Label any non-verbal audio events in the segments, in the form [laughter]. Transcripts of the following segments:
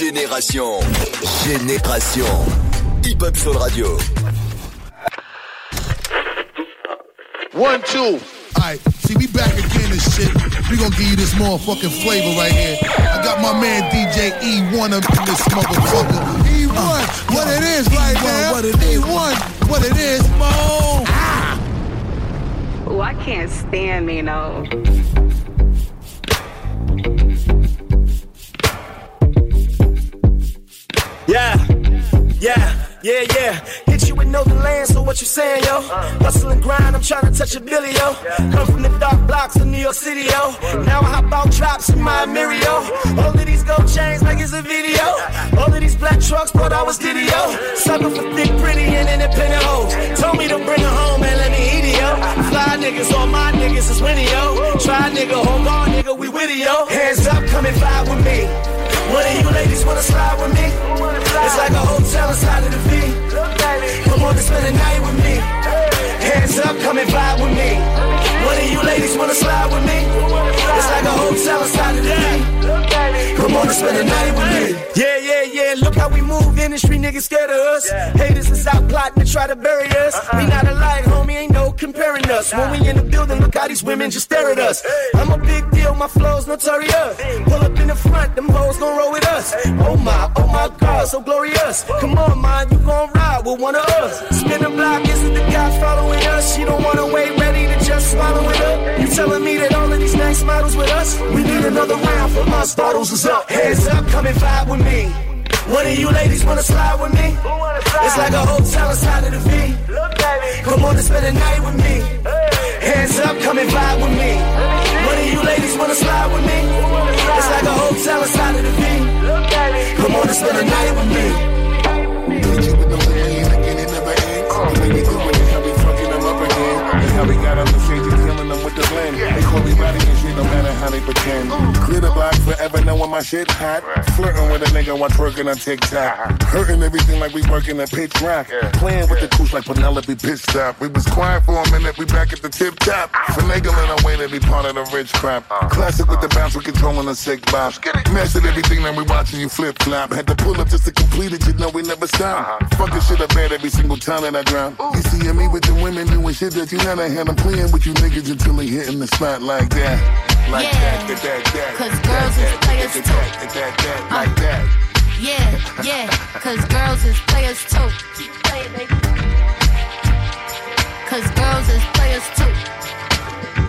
Génération. Génération. Hip Hop Soul Radio. One, two. Alright, see, we back again and shit. We gonna give you this motherfucking flavor right here. I got my man DJ Ewone up in this motherfucker. Ewone, uh, what it is right Ewone, now. What it is. Ewone, what it is, Mo. Ah. Oh, I can't stand Nino. Yeah, yeah, yeah, yeah. Hit you with no delay, so what you saying, yo? Hustle and grind, I'm trying to touch a billy, yo. Come from the dark blocks of New York City, yo. Now I hop out drops in my Mirio. All of these gold chains like it's a video. All of these black trucks thought I was Diddy, yo. Sucker for thick, pretty, and independent hoes. Told me to bring her home and let me eat it, yo. Fly niggas, all my niggas is winning, yo. Try nigga, hold on, nigga, we with it, yo. Hands up, come and fly with me. One of you ladies wanna slide with me? It's like a hotel inside of the V. Come on and spend the night with me. Hands up, come and vibe with me. One of you ladies wanna slide with me? It's like a hotel inside the. Come on and spend the night with me. Yeah, yeah, yeah. Look how we move. Industry niggas scared of us. Haters is out plotting to try to bury us. Uh-uh. We not alike, homie. Ain't no comparing us. When we in the building, look how these women just stare at us. I'm a big deal. My flow's notorious. Pull up in the front, them hoes gon' roll with us. Oh my, oh my God, so glorious. Come on, man, you gon' ride with one of us. Spin the block, isn't the guy following us? She don't wanna wait, ready to just swallow it up. You telling me that all of these nice models with us? We need another round for my bottles is up. Hands up, come and vibe with me. One of you ladies wanna slide with me? It's like a hotel inside of the V. Come on and spend the night with me. Hands up, come and vibe with me. One of you ladies wanna slide with me? It's like a hotel inside of the V. Come on and spend the night with me. They call me body and shit, no matter how they pretend. Clear the block forever, knowing my shit hot. Flirting with a nigga while twerking on TikTok. Hurting everything like we working a pitch rock. Playing with the cooch like Penelope Pitstop. We was quiet for a minute, we back at the tip top. Finagling our way to be part of the rich crap. Classic with the bounce, we controlling the sick bop. Mastered everything, now we watching you flip flop. Had to pull up just to complete it, you know we never stop. Fucking shit up bad every single time that I drop. You see me with the women doing shit that you never had. I'm playing with you niggas until they hitting the spot like that. Like Yeah. that, that, that, that. Cause that, girls that, is players that, too. Uh. that, that, that, like that. Yeah, yeah, cause girls is players too. Keep playing, baby. Cause girls is players too.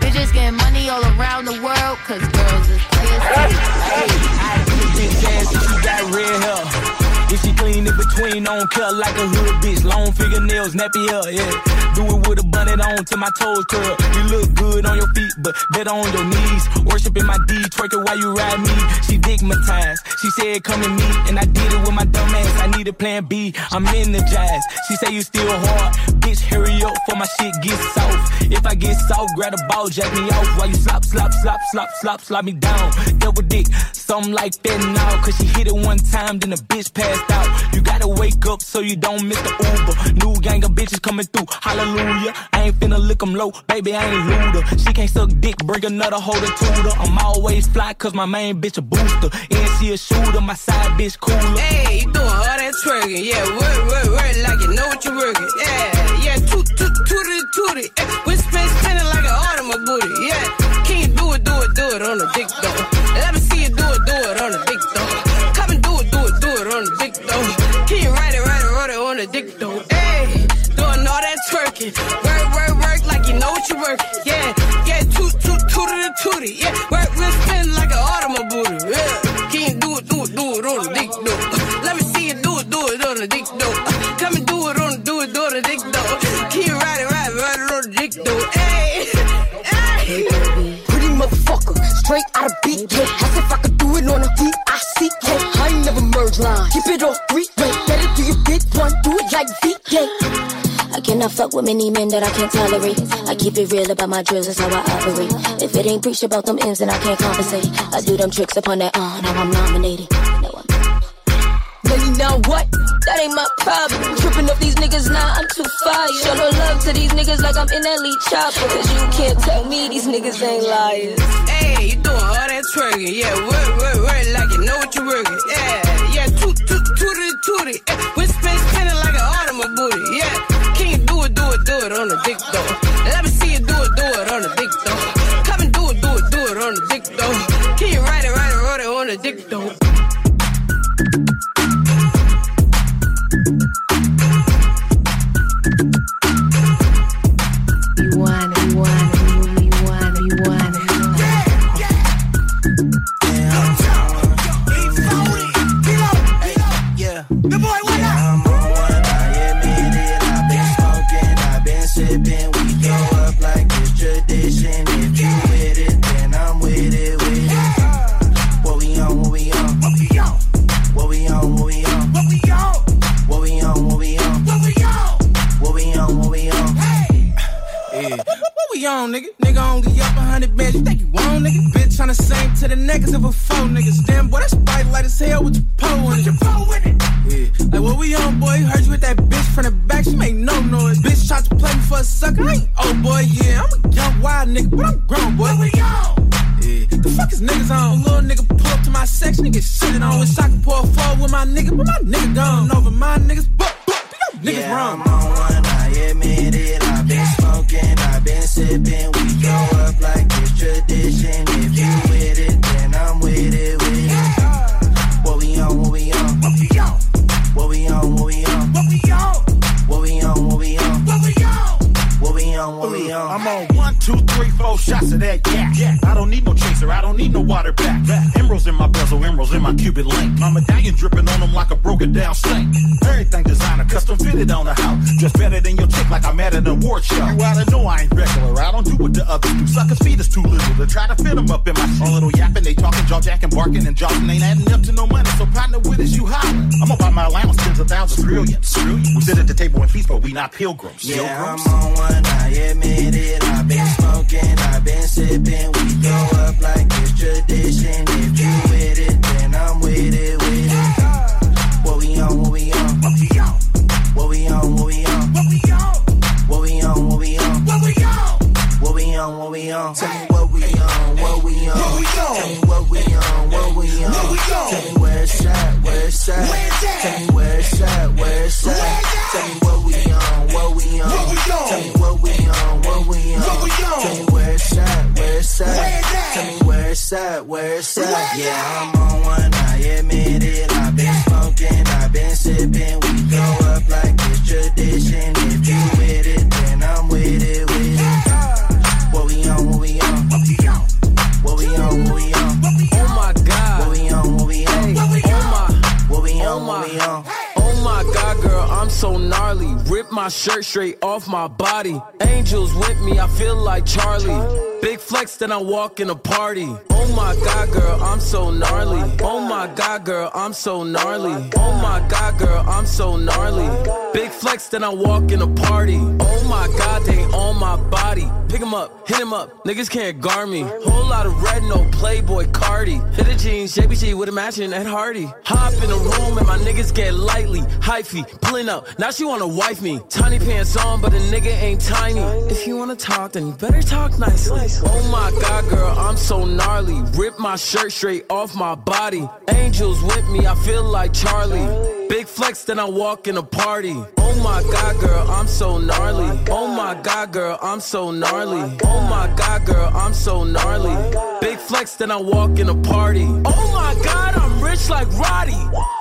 Bitches getting money all around the world, cause girls is players too. Hey, I ain't Bitch ass, she got red hair. If she clean in between, don't care like a hood bitch. Long fingernails, nappy hair, yeah. Do it with a bonnet on till my toes curl. You look good on your feet, but better on your knees. Worshiping my D, twerking while you ride me. She digmatized. She said, come to me, and I did it with my dumb ass. I need a plan B. I'm jazz. She say you still hard. Bitch, hurry up for my shit gets soft. If I get soft, grab a ball, jack me off while you slop, slop, slop, slop, slop, slap me down. Double dick, something like that now. Cause she hit it one time, then the bitch passed out. You gotta wake up so you don't miss the Uber. New gang of bitches coming through, hallelujah. I ain't finna lick 'em low, baby, I ain't looter. She can't suck dick, bring another holder tutor. I'm always fly cause my main bitch a booster. And she a shooter, my side bitch cooler. Hey, you doing all that twerking. Yeah, work, work, work like you know what you're working. Yeah, yeah, toot, toot, tooty. Eh, we spin, spinning like an automobile. Yeah, can you do it, do it, do it on the dick though? Tooty. Yeah, work, we spin like an automobile. Yeah, can you do it, do it, do it on the dick though? Let me see you do it, do it on the dick though. Come and do it on, do it, do it on the dick it, ride it, ride it on the dick though? Hey, hey. Pretty motherfucker, straight out of BK. As if I could do it on a D-I-C-K. I ain't never merge line. Keep it on three way. Better do your big one, do it like VK. I fuck with many men that I can't tolerate. I keep it real about my drills, that's how I operate. If it ain't preached about them M's, then I can't compensate. I do them tricks upon that, uh, now I'm nominated. No, I'm Money now what? That ain't my problem. Tripping up these niggas now, I'm too fire. Show no love to these niggas like I'm in that lead chopper. Cause you can't tell me these niggas ain't liars. Hey, you doing all that twerking. Yeah, work, work, work like you know what you're working. Yeah, yeah, on the dick though. Bad, you think you want, nigga? Bitch on the same to the niggas of a four niggas. Damn, boy, that's bright light as hell with your pole in it. Your pole in it. Yeah. Like, what we on, boy? Heard you with that bitch from the back, she make no noise. Bitch tried to play me for a sucker, I ain't old boy, yeah. I'm a young wild nigga, but I'm grown, boy. What we on? Yeah. The fuck is niggas on? A Little nigga pull up to my section, nigga shit on. Wish I could pour a with my nigga, but my nigga gone. Over my niggas, but, but, niggas yeah, wrong. I'm on one, I admit it. I've been smoking, I've been sipping. We go up like it's tradition. If you with it, then I'm with it, with it. What we on, what we on? What we on? What we on, what we on? What we on? What we on, what we on? What we on? What we on, what we on? I'm on one, two, three, four shots of that yak. Yeah. I don't need no chaser, I don't need no water back. Emeralds in my bezel, emeralds in my cubit link. My medallion dripping on them like a broken down sink. Everything designer, custom fitted on the house. Just better than your chick like I'm at an award show. You oughta know I ain't regular, I don't do what the others do. Suckers' feet is too little to try to fit them up in my shit. A little yapping, they talking, jaw jacking, barking, and jawing ain't adding up to no money. So partner with us, you hollering. I'm gonna buy my allowance, tens of thousands, trillions. We sit at the table and feast, but we not pilgrims. Yeah, pilgrims. I'm on one, I admit it. I've been smoking, I've been sipping. We go up like it's tradition. If you with it, then I'm with it, with at. Yeah, I'm on one, I admit it. I've my shirt straight off my body. Angels with me, I feel like Charlie. Big flex, then I walk in a party. Oh my god, girl, I'm so gnarly. Oh my god, girl, I'm so gnarly. Oh my god, girl, I'm so gnarly. Big flex, then I walk in a party. Oh my god, they on my body. Pick 'em up, hit 'em up, niggas can't guard me. Whole lot of red, no Playboi Carti. Hit the jeans, JBG with a matching Ed Hardy. Hop in the room and my niggas get lightly. Hyphy, pulling up, now she wanna wife me. Tiny pants on, but a nigga ain't tiny. If you wanna talk, then you better talk nicely. Oh my god, girl, I'm so gnarly. Rip my shirt straight off my body. Angels with me, I feel like Charlie. Big flex, then I walk in a party. Oh my god, girl, I'm so gnarly. Oh my god, girl, I'm so gnarly. Oh my god, girl, I'm so gnarly. Big flex, then I walk in a party. Oh my god, I'm rich like Roddy.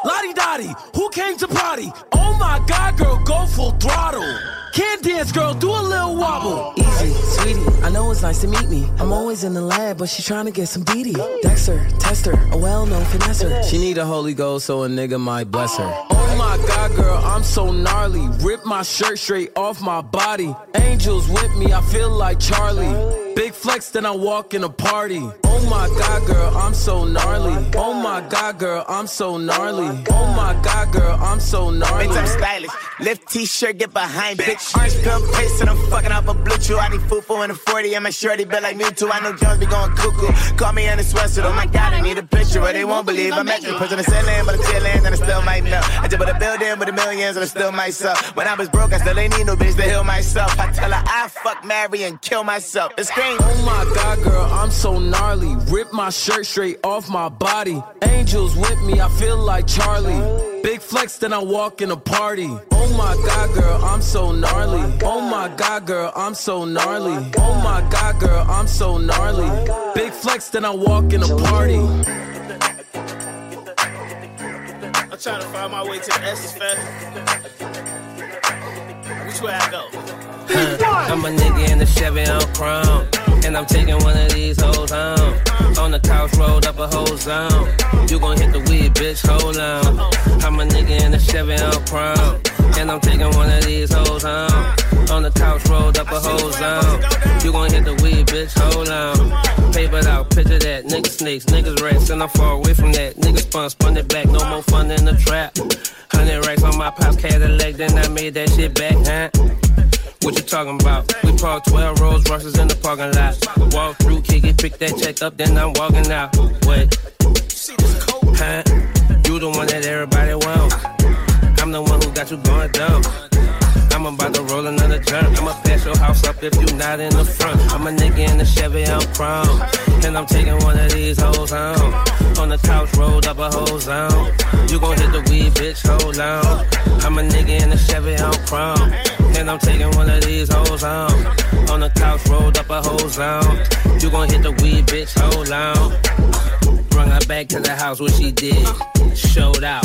Lottie Dottie, who came to party? Oh my god, girl, go full throttle. Can't dance, girl, do a little wobble. Easy, sweetie, I know it's nice to meet me. I'm always in the lab, but she trying to get some DD. Dexter, tester, a well-known finesser. She need a Holy Ghost, so a nigga might bless her. Oh my god, girl, I'm so gnarly. Rip my shirt straight off my body. Angels with me, I feel like Charlie. Big flex, then I walk in a party. Oh my god, girl, I'm so gnarly. Oh my god, girl, I'm so gnarly. Oh my god, girl, I'm so gnarly. Bitch, I'm stylish. Lift t-shirt, get behind, bitch. Orange pill paste and I'm fucking off a blue chew. I need food for in a 40 and my shorty built like me too. I know Jones be going cuckoo. Call me in the sweatsuit. Oh my god, I need a picture or they won't believe I'm at you. Pushing the ceiling, but the ceiling and I still might melt. I just put a building with the millions and I still myself. When I was broke, I still ain't need no bitch to heal myself. I tell her I fuck Mary and kill myself. It's scream. Oh my god, girl, I'm so gnarly. Rip my shirt straight off my body. Angels with me, I feel like Charlie. Big flex, then I walk in a party. Oh my god, girl, I'm so gnarly. Oh my god, girl, I'm so gnarly. Oh my god, girl, I'm so gnarly. Big flex, then I walk in a party. I'm trying to find my way to the Essence Fest. Which way I go? I'm a nigga in the Chevy on chrome. And I'm taking one of these hoes home. On the couch, rolled up a whole zone. You gon' hit the weed, bitch, hold on. I'm a nigga in the Chevy on chrome. And I'm taking one of these hoes home. On the couch, rolled up a whole zone. You gon' hit the weed, bitch, hold on. Paper out, picture that. Niggas snakes, niggas rats, and I'm far away from that. Niggas spun, spun it back, no more fun in the trap. Hundred racks on my pop's Cadillac, then I made that shit back, huh? What you talking about? We parked 12 Rolls Royces in the parking lot. Walk through, kick it, pick that check up, then I'm walking out. Wait. Huh? You the one that everybody wants. I'm the one who got you going dumb. I'm about to roll another jump. I'ma pass your house up if you not in the front. I'm a nigga in the Chevy, I'm chrome. And I'm taking one of these hoes home. On the couch, rolled up a whole zone. You gon' hit the weed, bitch, hold on. I'm a nigga in the Chevy, I'm chrome. And I'm taking one of these hoes home. On the couch, rolled up a whole zone. You gon' hit the weed, bitch, hold on. Bring her back to the house, what she did. Showed out,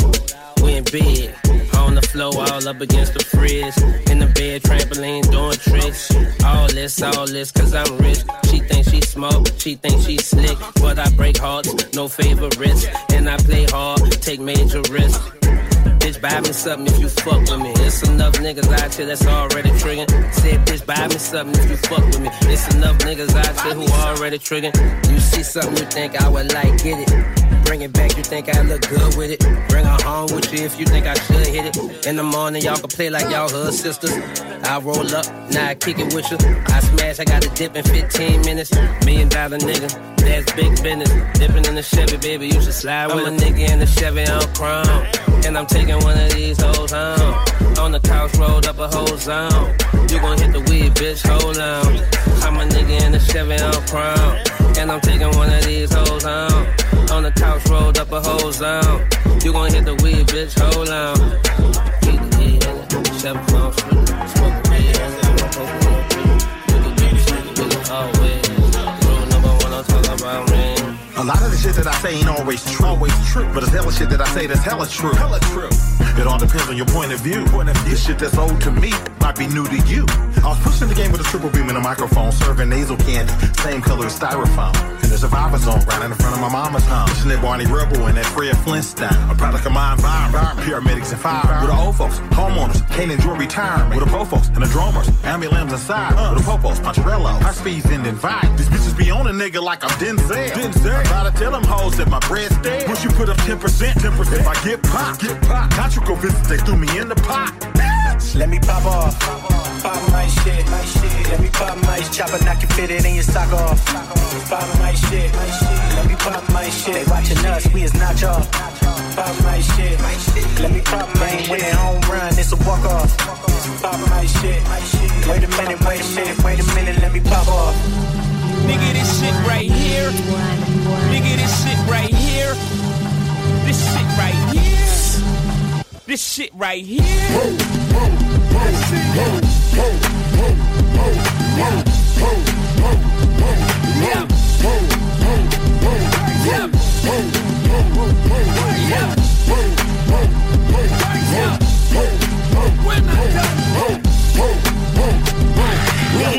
went big. On the floor, all up against the fridge. In the bed, trampoline, doing tricks. All this, all this, cause I'm rich. She thinks she smoke, she thinks she slick. But I break hearts, no favorites. And I play hard, take major risks. Bitch, buy me something if you fuck with me. It's enough niggas out here that's already triggering. Said, bitch, buy me something if you fuck with me. It's enough niggas out here who already triggering. You see something you think I would like, get it. Bring it back, you think I look good with it. Bring her home with you if you think I should hit it. In the morning, y'all can play like y'all hood sisters. I roll up, now I kick it with you. I smash, I got a dip in 15 minutes. Million dollar nigga, that's big business. Dipping in the Chevy, baby, you should slide with I'm a nigga in the Chevy on chrome. And I'm taking one of these hoes home. On the couch, rolled up a whole zone. You gon' hit the weed, bitch, hold on. I'm a nigga in the Chevy on chrome. And I'm taking one of these hoes home. On the couch, rolled up a whole zone. You gon' hit the weed, bitch, hold on. The in. Smoke weed, always. Rule number one, I'm talking about me. A lot of the shit that I say ain't always true, always true. But it's hella shit that I say that's hella true, hella true. It all depends on your point of view. Point of view. Shit that's old to me might be new to you. I was pushing the game with a triple beam and a microphone, serving nasal candy, same color as styrofoam. In the survivor zone, right in front of my mama's home. Pushing that Barney Rubble and that Fred Flintstone. A product of my environment. Paramedics and fire. With the old folks, homeowners, can't enjoy retirement. With the po folks and the drummers, ambulance inside. With the popos, Poncherello, high speeds and invite. These bitches be on a nigga like I'm Denzel. Denzel. Try to tell them hoes that my bread's dead. Once you put up 10%, 10%. If I get popped, get popped. Contra visits, they threw me in the pot. Let me pop off. Pop my shit. my Let me pop my chopper, knock you fit it in your sock off. Pop my shit. Let me pop my shit. They watching us, we is not y'all. Pop my shit. my shit. Let me pop my shit. winning home run, it's a walk off. Pop my shit. Wait a minute, wait a minute, wait a minute, let me pop off. Nigga, this shit right here. Nigga, this shit right here. This shit right here. This shit right here.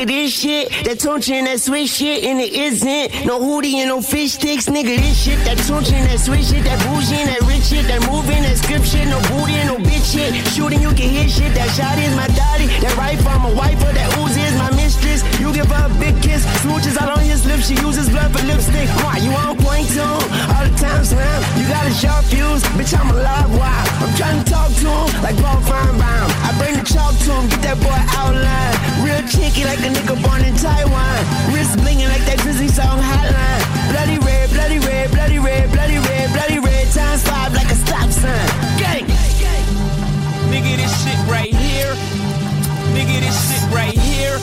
This shit, that and that sweet shit, and it isn't no hoodie and no fish sticks. Nigga, this shit, that and that sweet shit, that bougie and that rich shit, that moving, that script shit, no booty and no bitch shit. Shooting, you can hit shit. That shot is my daddy. That rifle, I'm a that Uzi is my. You give her a big kiss, smooches out on his lips. She uses blood for lipstick. Why you on point too? All the time, slam. You got a sharp fuse, bitch. I'm alive. Why? I'm trying to talk to him like Paul Finebaum. I bring the chalk to him, get that boy outline. Real chicky like a nigga born in Taiwan. Wrist blinging like that Disney song hotline. Bloody red, bloody red, bloody red, bloody red, bloody red. Times five like a stop sign. Gang. Nigga, this shit right here. Nigga, this shit right here.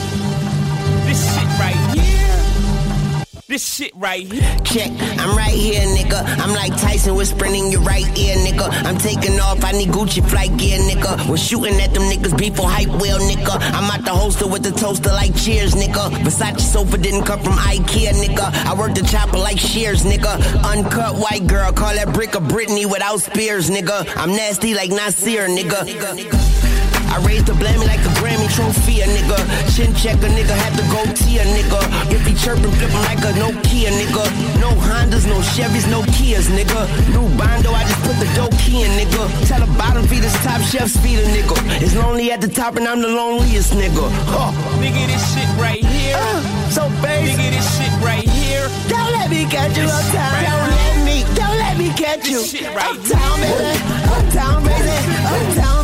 This shit right here. This shit right here. Check, I'm right here, nigga. I'm like Tyson whispering in your right ear, nigga. I'm taking off, I need Gucci flight gear, nigga. We're shooting at them niggas before hype wheel, nigga. I'm at the holster with the toaster like cheers, nigga. Versace sofa didn't come from Ikea, nigga. I work the chopper like shears, nigga. Uncut white girl, call that brick a Britney without spears, nigga. I'm nasty like Nasir, nigga. I raised the blammy like a Grammy trophy, a nigga. Chin check a nigga, had to go T a nigga. If he chirping, flip him like a Nokia, nigga. No Hondas, no Chevys, no Kias, nigga. New Bondo, I just put the dope key in, nigga. Tell the bottom feeders, top chefs feed a nigga. It's lonely at the top and I'm the loneliest nigga. Huh. Nigga, this shit right here. Uh, so basic. Nigga, this shit right here. Don't let me catch you This uptown. right Don't let me, don't let me catch you. This shit right uptown, baby. Uptown, baby. Uptown,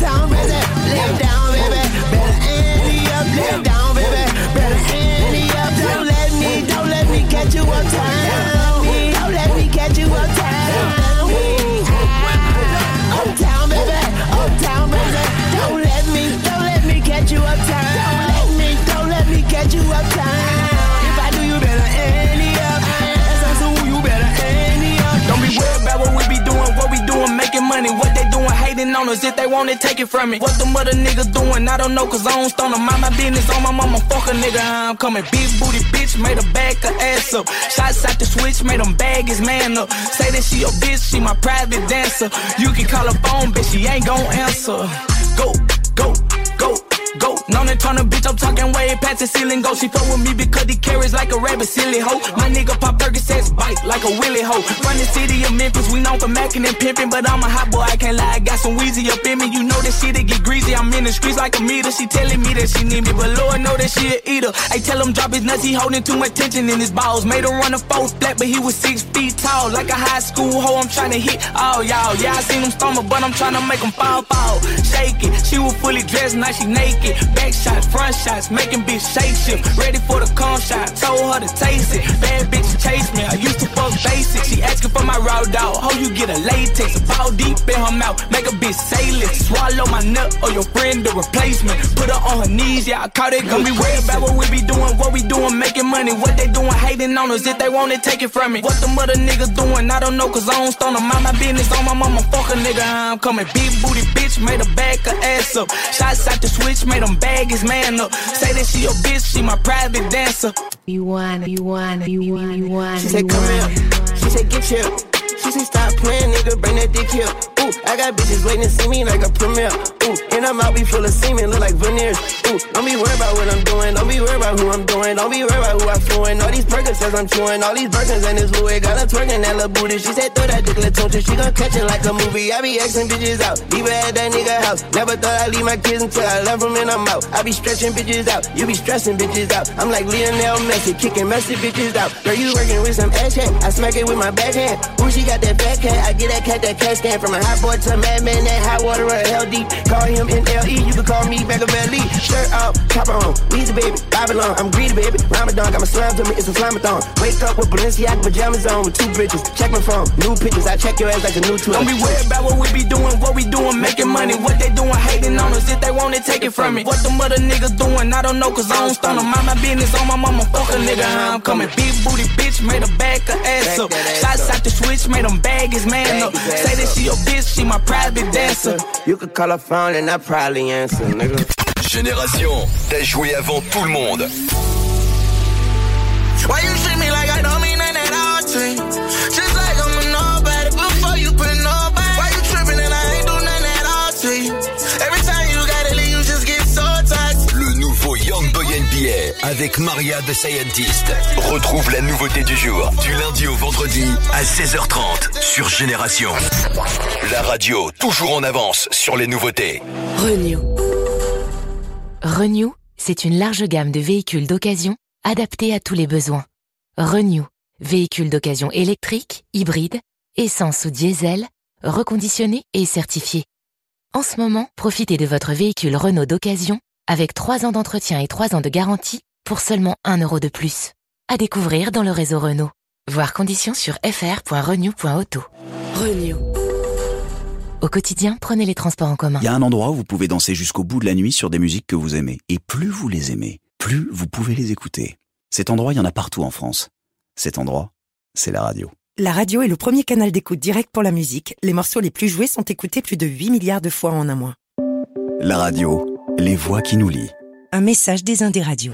baby. Baby. Lay down, baby. Better Lay down, baby. Better ante up. Don't let me, don't let me catch you uptown. Don't let me catch you uptown. Uptown, baby. Uptown, baby. Don't let me, don't let me catch you uptown. Don't let me, don't let me catch you uptown. If I do, you better ante up. That's also who you better ante up. Don't be worried what we be doing, what we doing, making money. What they hating on us. If they want it, take it from me. What the mother niggas doing, I don't know, cause I don't stone them. Mind my business on my mama, fuck a nigga. I'm coming. Big booty bitch, made her back her ass up. Shots out the switch, made them bag his man up. Say that she your bitch, she my private dancer. You can call her phone, bitch, she ain't gon' answer. Go, go, to turn a bitch, I'm talking way past the ceiling. Go, she fuck with me because he carries like a rabbit, silly hoe. My nigga pop Percocets, bite like a willy hoe. From the city of Memphis, we known for macking and pimping, but I'm a hot boy, I can't lie. I got some Weezy up in me, you know that shit it get greasy. I'm in the streets like a meter. She telling me that she need me, but Lord know that she a eater. I tell him drop his nuts, he holding too much tension in his balls. Made him run a four flat, but he was six feet tall, like a high school hoe. I'm trying to hit all y'all. Yeah, I seen him stumble, but I'm trying to make him fall, fall. Shake it, she was fully dressed, now she naked. Back shots, front shots, making bitch shake shift. Ready for the con shot, told her to taste it. Bad bitch chase me, I used to fuck basic. She asking for my raw dog, how you get a latex? Ball deep in her mouth, make a bitch say lick. Swallow my nut or your friend the replacement. Put her on her knees, yeah, I caught it. Gonna be worried about what we be doing, what we doing, making money. What they doing, hating on us. If they want it, take it from me. What them other niggas doing, I don't know, cause I don't stone them. Mind my business on my mama, fuck a nigga. I'm coming. Big booty bitch, made her back her ass up. Shots out the switch, made them bag his man up. Say that she your bitch, she my private dancer. You wanna, you wanna, you wanna, you wanna. She said, come here. She said, get here. She said, stop playing, nigga, bring that dick here. Ooh, I got bitches waiting to see me like a premiere. Ooh, and I'm out, be full of semen, look like veneers. Ooh, don't be worried about what I'm doing, don't be worried about who I'm doing, don't be worried about who I'm fluing. All these says I'm chewing, all these burgers and this Louis. Got her twerking that little booty. She said, throw that dick, touch. She gon' catch it like a movie. I be asking bitches out, leave her at that nigga house. Never thought I'd leave my kids until I left them and I'm out. I be stretching bitches out, you be stressing bitches out. I'm like Lionel Messi, kicking messy bitches out. Girl, you working with some ass hat, I smack it with my backhand. Ooh, she got that cat, I get that cat, that cat stand from a hot boy to a madman, that hot water or hell deep. Call him NLE, you can call me Machiavelli. Shirt off, top on, Weezy baby, Babylon, I'm greedy baby. Ramadan, got my slime to me, it's a slamathon. Wake up with Balenciaga pajamas on with two bitches. Check my phone, new pictures, I check your ass like a new tool. Don't be worried about what we be doing, what we doing, making money. What they doing, hating on us. If they want it, take it from me. What them other niggas doing, I don't know, cause I don't stun them. Mind my business on my mama, fuck a nigga, I'm coming. Big booty bitch, made her back her ass up. Shots out the switch, made them bag his man up. Say that she your bitch, she my private dancer. You could call her phone and I probably answer, nigga. Génération, t'as joué avant tout le monde. Why you treat me like I don't mean nothing at all Avec Maria the Scientist. Retrouve la nouveauté du jour du lundi au vendredi à 16h30 sur Génération. La radio toujours en avance sur les nouveautés. Renew. Renew, c'est une large gamme de véhicules d'occasion adaptés à tous les besoins. Renew, véhicules d'occasion électriques, hybrides, essence ou diesel, reconditionnés et certifiés. En ce moment, profitez de votre véhicule Renault d'occasion avec 3 ans d'entretien et 3 ans de garantie pour seulement 1 euro de plus. À découvrir dans le réseau Renault. Voir conditions sur fr.renew.auto. Renew. Au quotidien, prenez les transports en commun. Il y a un endroit où vous pouvez danser jusqu'au bout de la nuit sur des musiques que vous aimez. Et plus vous les aimez, plus vous pouvez les écouter. Cet endroit, il y en a partout en France. Cet endroit, c'est la radio. La radio est le premier canal d'écoute direct pour la musique. Les morceaux les plus joués sont écoutés plus de 8 milliards de fois en un mois. La radio, les voix qui nous lient. Un message des Indes radios.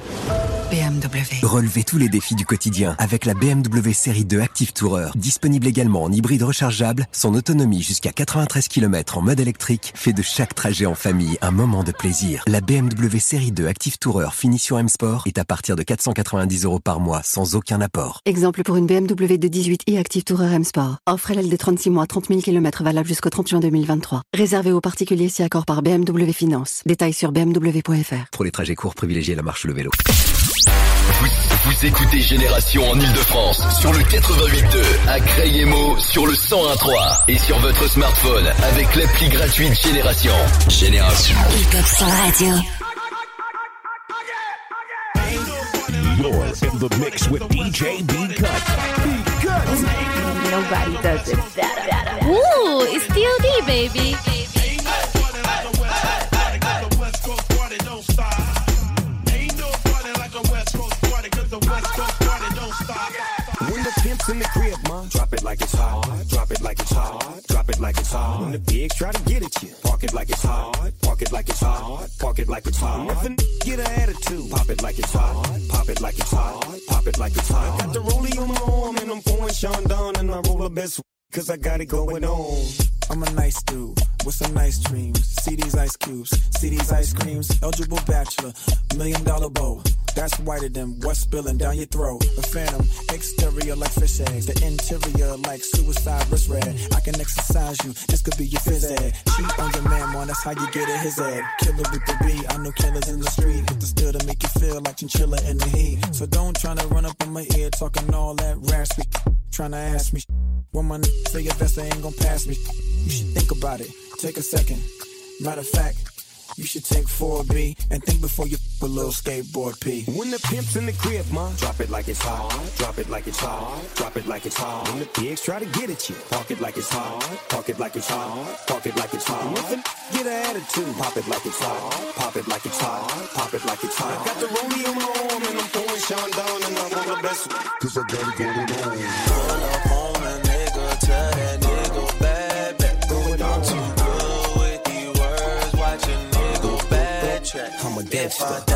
BMW. Relevez tous les défis du quotidien avec la BMW série 2 Active Tourer. Disponible également en hybride rechargeable, son autonomie jusqu'à 93 km en mode électrique fait de chaque trajet en famille un moment de plaisir. La BMW série 2 Active Tourer finition M Sport est à partir de 490 euros par mois sans aucun apport. Exemple pour une BMW de 18i Active Tourer M Sport. Offre LLD 36 mois, 30 000 km valable jusqu'au 30 juin 2023. Réservé aux particuliers si accord par BMW Finance. Détails sur bmw.fr. Pour les trajets courts, privilégiez la marche ou le vélo. Vous, vous écoutez Génération en Ile-de-France sur le 88.2, à Crayemo sur le 101.3 et sur votre smartphone avec l'appli gratuite Génération. Génération. Hip Hop Radio. in the mix with DJ B Cut. B Cut. Nobody does it better. Ooh, it's DOD, baby. When the pimp's in the crib, ma, drop it like it's hot. Drop it like it's hot. Drop it like it's hot. When the pigs try to get at you, park it like it's hot. Park it like it's hot. Park it like it's hot. If a get an attitude, pop it like it's hot. Pop it like it's hot. Pop it like it's hot. Got the rollie on my arm and I'm pouring Chandon and I roll the best. Cause I got it going on. I'm a nice dude with some nice dreams. See these ice cubes, see these ice creams. Eligible bachelor, million dollar bow. That's whiter than what's spilling down your throat. The phantom, exterior like fish eggs. The interior like suicide wrist red. I can exercise you, this could be your phys ed. Cheat on your man, man, that's how you get it his head. Killer with the B, I know killers in the street. With the still to make you feel like chinchilla in the heat. So don't try to run up on my ear talking all that raspy. Tryna ask me when my n- say your vest ain't gon' pass me. You should think about it. Take a second. Matter of fact, you should take 4B and think before you f- a little skateboard P. When the pimp's in the crib, ma, drop it like it's hot. Drop it like it's hot. Drop it like it's hot. When the pigs try to get at you, park it like it's hot. Park it like it's hot. Park it like it's hot. If a n- get an attitude, pop it like it's hot. Pop it like it's hot. Pop it like it's hot. I got the rollie on my arm and I'm pouring Chandon and I'm on the best. Cause I got it going on. I'm a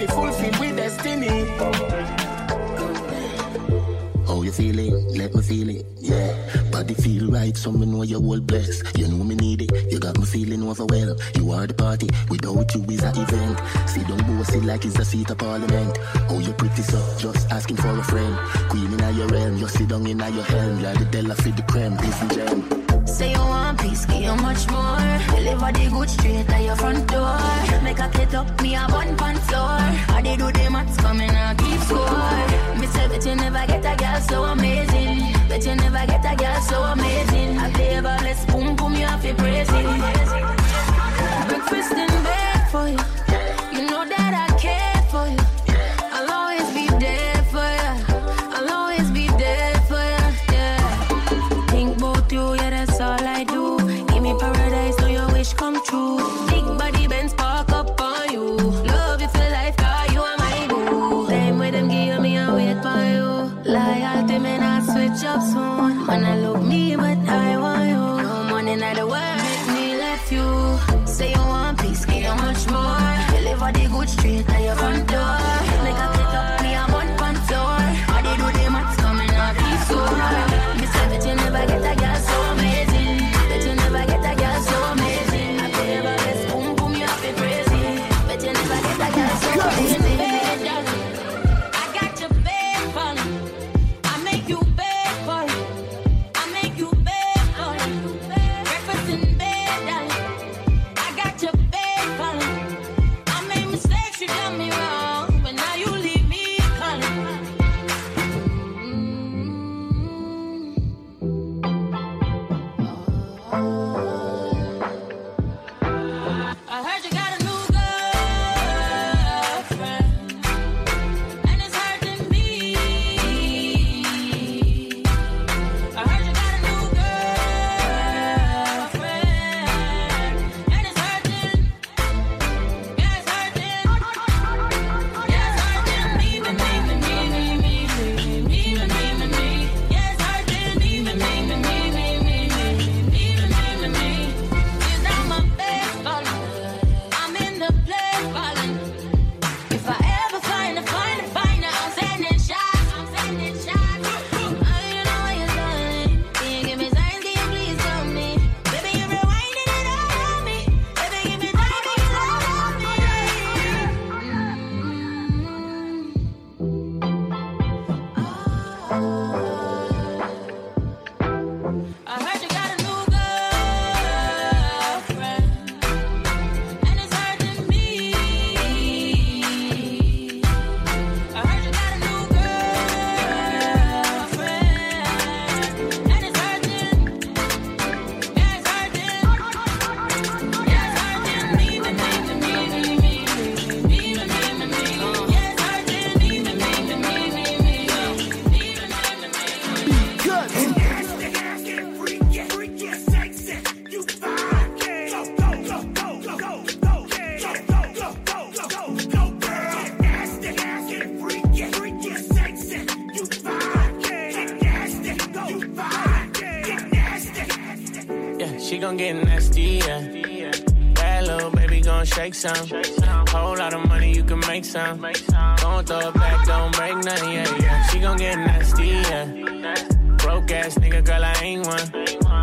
fi fulfill with destiny. How you feeling? Let me feel it, yeah. Body feel right, so me know you're bless. blessed. You know me need it, you got me feeling overwhelmed. You are the party, without you is a event. See, don't boast it like it's a seat of parliament. Oh, you pretty so, just asking for a friend. Queen in your realm, you sit down in your helm. You're the Della fit the creme, this and gem say you want peace, give you much more. Deliver the good straight at your front door. Make a kid up, me a one pan floor. How they do them maths coming, I keep score. Me say that you never get a girl so amazing. Bet you never get a girl so amazing. I play a let's boom boom, you have to praise it. Breakfast in bed for you. get nasty, yeah. That little baby gon' shake some. Whole lot of money, you can make some. Don't throw it back, don't break nothing, yeah, yeah. She gon' get nasty, yeah. Broke ass nigga, girl, I ain't one.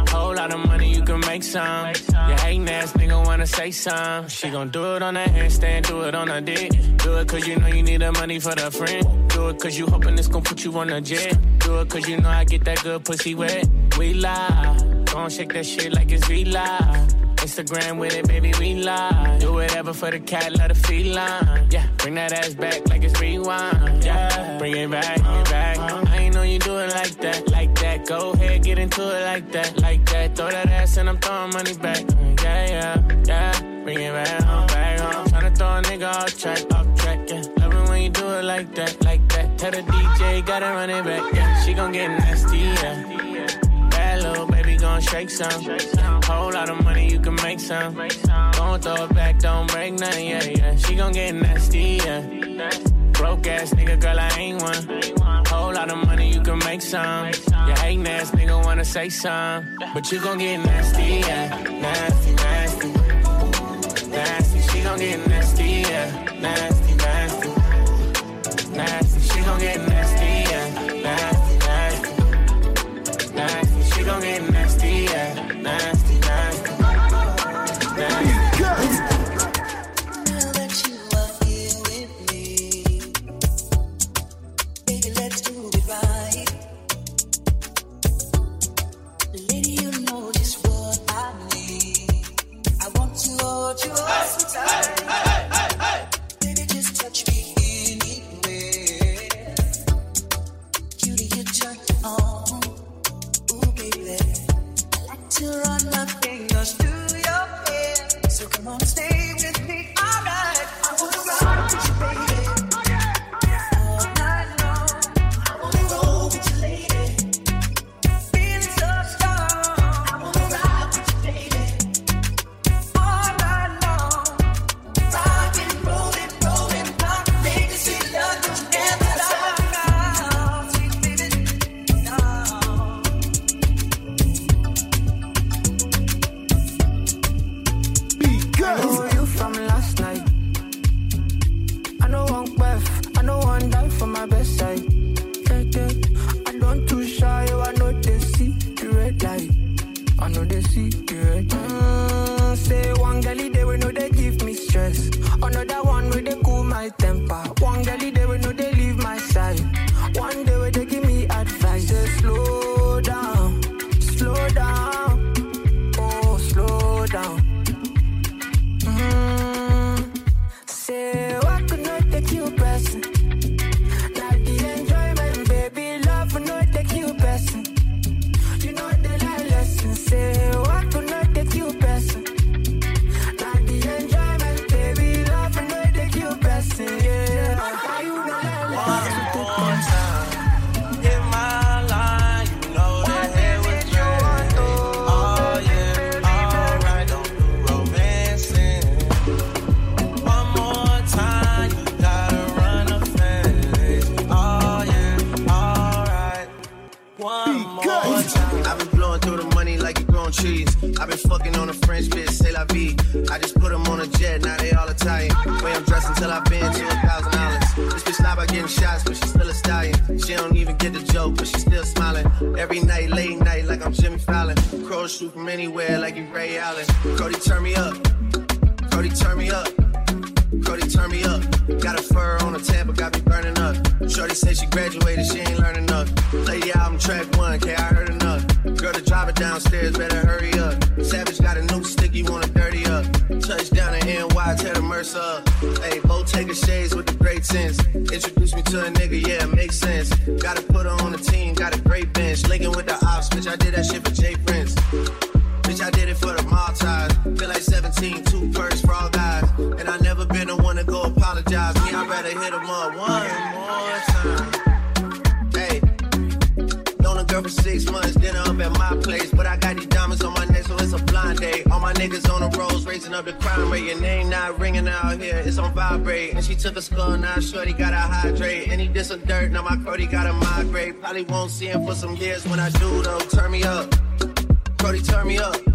Whole lot of money, you can make some. You hate ass nigga wanna say some. She gon' do it on her handstand, do it on her dick. Do it cause you know you need the money for the friend. Do it cause you hoping it's gon' put you on a jet. Do it cause you know I get that good pussy wet. We lie phone, shake that shit like it's V Live. Instagram with it, baby, we live. Do whatever for the cat, let the feline. Yeah, bring that ass back like it's rewind. Yeah, bring it back, bring it back. I ain't know you do it like that, like that. Go ahead, get into it like that, like that. Throw that ass and I'm throwing money back. Mm, yeah, yeah, yeah. Bring it back, home, back home. Tryna throw a nigga off track, off track. Yeah, love when you do it like that, like that. Tell the DJ, gotta run it back. Yeah, she gon' get nasty. Yeah gon' shake some. Whole lot of money, you can make some. Don't throw it back, don't break nothing, yeah, yeah. She gon' get nasty, yeah. Broke ass nigga, girl, I ain't one. Whole lot of money, you can make some. Yeah, hating ass nigga wanna say some. But you gon' get nasty, yeah. Nasty, nasty. Nasty, she gon' get nasty, yeah. Nasty. Hey. To the skull, now shorty gotta hydrate. And he did some dirt, now my Cody gotta migrate. Probably won't see him for some years when I do, though. Turn me up. Cody, turn me up.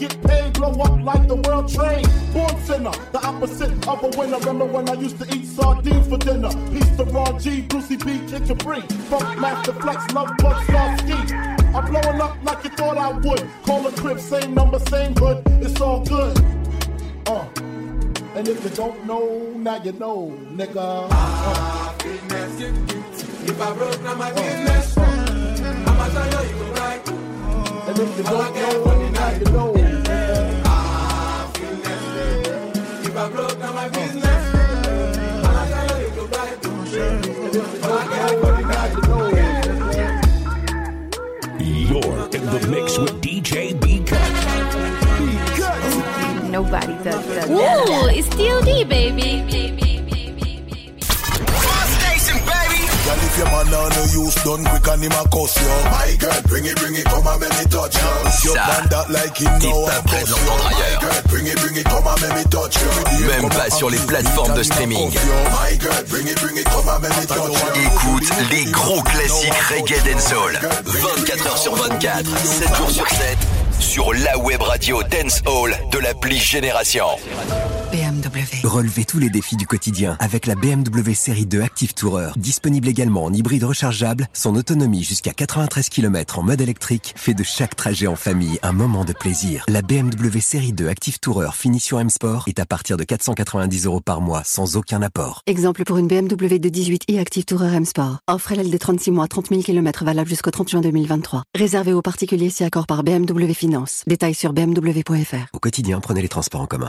Get paid, blow up like the world trade. Born sinner, the opposite of a winner. Remember when I used to eat sardines for dinner? Peace to Ron G, Brucey B, Kid Capri. Funk Master Flex, Love Bug, Star Ski. I'm blowing up like you thought I would. Call a crib, same number, same hood. It's all good. Uh. And if you don't know, now you know, nigga. Uh. If I broke, now my business. I'ma tell you, you right. And if you don't know, now you know. If I broke, now my business. I'ma tell you, you go right. And if you don't know, now you know. You're in the mix with DJ B Cut. Nobody does that. Ooh, it's DLD, baby. If your man on no use done quick and him a cuss you. My girl, bring it, bring it, come and make me touch you. If you Ça, plan that like him t'es know pas I prêt de cuss you. l'entendre My ailleurs. girl, bring it, bring it, come and make me touch you. Même pas sur les plateformes de streaming. My girl, bring it, bring it, come and make me touch you. Écoute les gros classiques reggae dancehall. 24 heures sur 24, 7 jours sur 7, sur la web radio Dance Hall de l'appli Génération. BMW. Relevez tous les défis du quotidien avec la BMW série 2 Active Tourer. Disponible également en hybride rechargeable, son autonomie jusqu'à 93 km en mode électrique fait de chaque trajet en famille un moment de plaisir. La BMW série 2 Active Tourer finition M Sport est à partir de 490 euros par mois sans aucun apport. Exemple pour une BMW de 18 i Active Tourer M Sport. Offre LL des 36 mois, 30 000 km valable jusqu'au 30 juin 2023. Réservé aux particuliers si accord par BMW Finance. Détails sur bmw.fr. Au quotidien, prenez les transports en commun.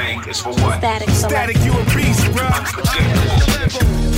And is for what? Static, Static, you a beast, bruh.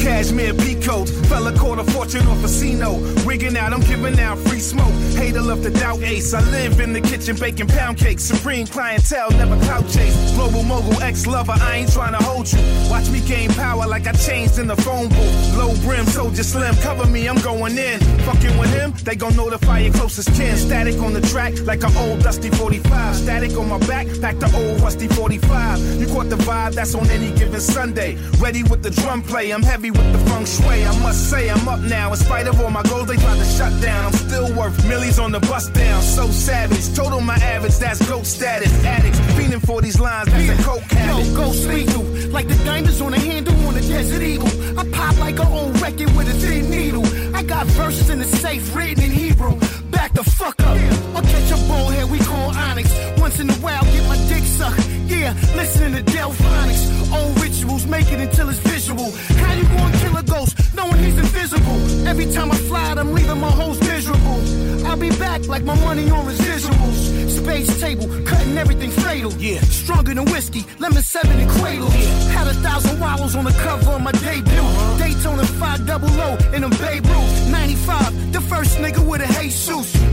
Cashmere peacoat, fella caught a fortune off a casino. Rigging out, I'm giving out free smoke. Hater love to doubt ace. I live in the kitchen baking pound cakes. Supreme clientele, never clout chase. Global mogul, ex lover, I ain't trying to hold you. Watch me gain power like I changed in the phone booth. Low brim, soldier slim, cover me, I'm going in. Fucking with him, they gon' notify your closest kin. Static on the track like an old dusty 45. Static on my back, back to old rusty 45. You caught the vibe, that's on any given Sunday. Ready with the drum play, I'm heavy with the feng shui. I must say, I'm up now. In spite of all my goals, they tried to shut down. I'm still worth millies on the bus down. So savage, total my average, that's goat status. Addicts, fiending for these lines, that's a coke habit. Yo, go lethal, like the diamonds on the handle on a desert eagle. I pop like an old record with a thin needle. I got verses in the safe written in Hebrew. Back the fuck up. I'll catch a bullhead we call Onyx. Once in a while, get my dick sucked. Yeah, listening to Delphonics. Old rituals, make it until it's visual. How you gonna kill a ghost knowing he's invisible? Every time I fly, I'm leaving my hoes miserable. I'll be back like my money on residuals. Space table, cutting everything fatal. Yeah, stronger than whiskey, lemon seven and cradle. Had a thousand wallows on the cover of my debut. Uh-huh. Daytona 5 double O in them Babe Ruth. 95, the first nigga with a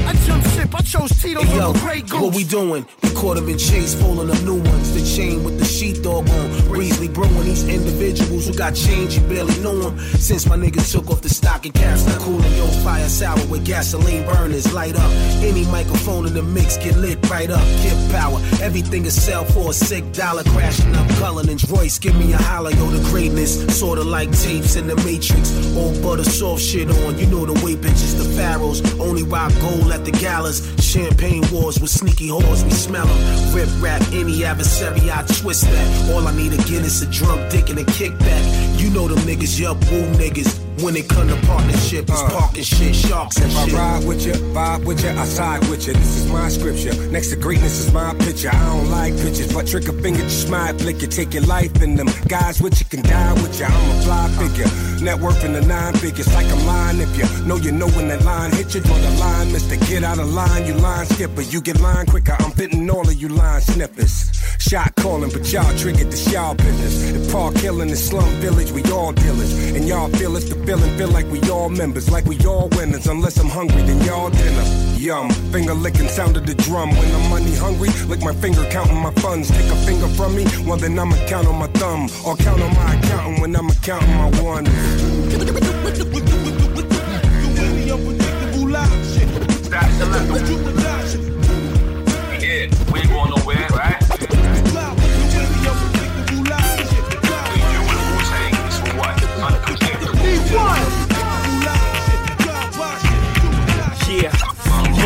I jump ship, I chose Tito Hey, yo, Goose. what we doing? We caught him in chase, pulling up new ones. The chain with the sheepdog on. Breezely brewing these individuals who got change, you barely knew them. Since my nigga took off the stock and caps, not cooling your fire sour with gasoline burners. Light up any microphone in the mix, get lit right up. Give power, everything is sell for a sick dollar. Crashing up Cullinan's Royce, give me a holler, yo, the greatness. Sorta like tapes in the Matrix. All butter soft shit on, you know the way bitches, the pharaohs. Only rock gold at the galas. Champagne wars with sneaky whores, we smell them. Rip rap any adversary, I twist that. All I need again is a drunk dick and a kickback. You know them niggas, yup, woo niggas. When it come to partnership, it's uh. parking shit, sharks and If I ride with you, vibe with you, I side with you. This is my scripture. Next to greatness is my picture. I don't like pictures, but trick a finger, just might flick you. Take your life in them. Guys with you can die with you. I'm a fly figure. Net worth in the nine figures, like I'm lying. If you know you know when that line hit you, draw the line, mister. Get out of line, you line skipper. You get line quicker. I'm fitting all of you line snippers. Shot calling, but y'all triggered the y'all business. The park killing the slum village, we all dealers. And y'all feel it's the feeling, feel like we all members, like we all winners. Unless I'm hungry, then y'all dinner. Yum, finger licking sound of the drum. When I'm money hungry, lick my finger counting my funds. Take a finger from me, well then I'ma count on my thumb. Or count on my accountant when I'm counting my one. Yeah,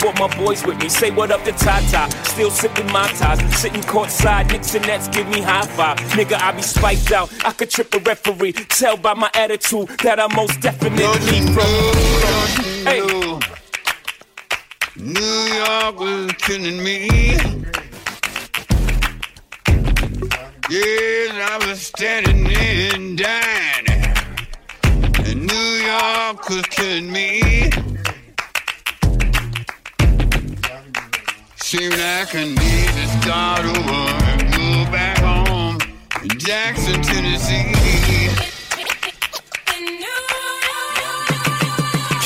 brought my boys with me. Say what up to Tata, still sipping my ties. Sitting courtside, Knicks and Nets give me high five. Nigga, I be spiked out. I could trip a referee. Tell by my attitude that I most definitely from. Hey. New York was killing me. Yes, I was standing in dining. And New York was killing me. Seemed like I need to start over and move back home Jackson, Tennessee.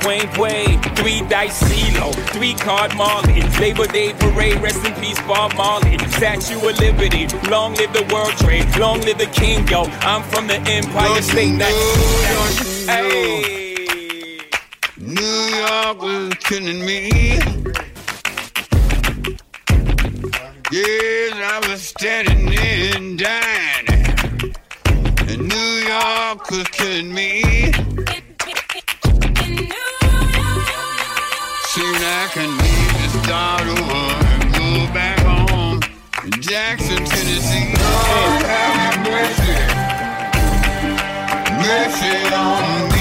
Dwayne Wade. Three dice CeeLo, three card Marley. Labor Day parade, rest in peace, Bob Marley. Statue of Liberty, long live the World Trade, long live the King, yo. I'm from the Empire State. That's, hey. New York was killing me. Yes, I was standing in dining. And New York was killing me. Start over and move back home Jackson, Tennessee. Lord, have mercy. Mercy on me.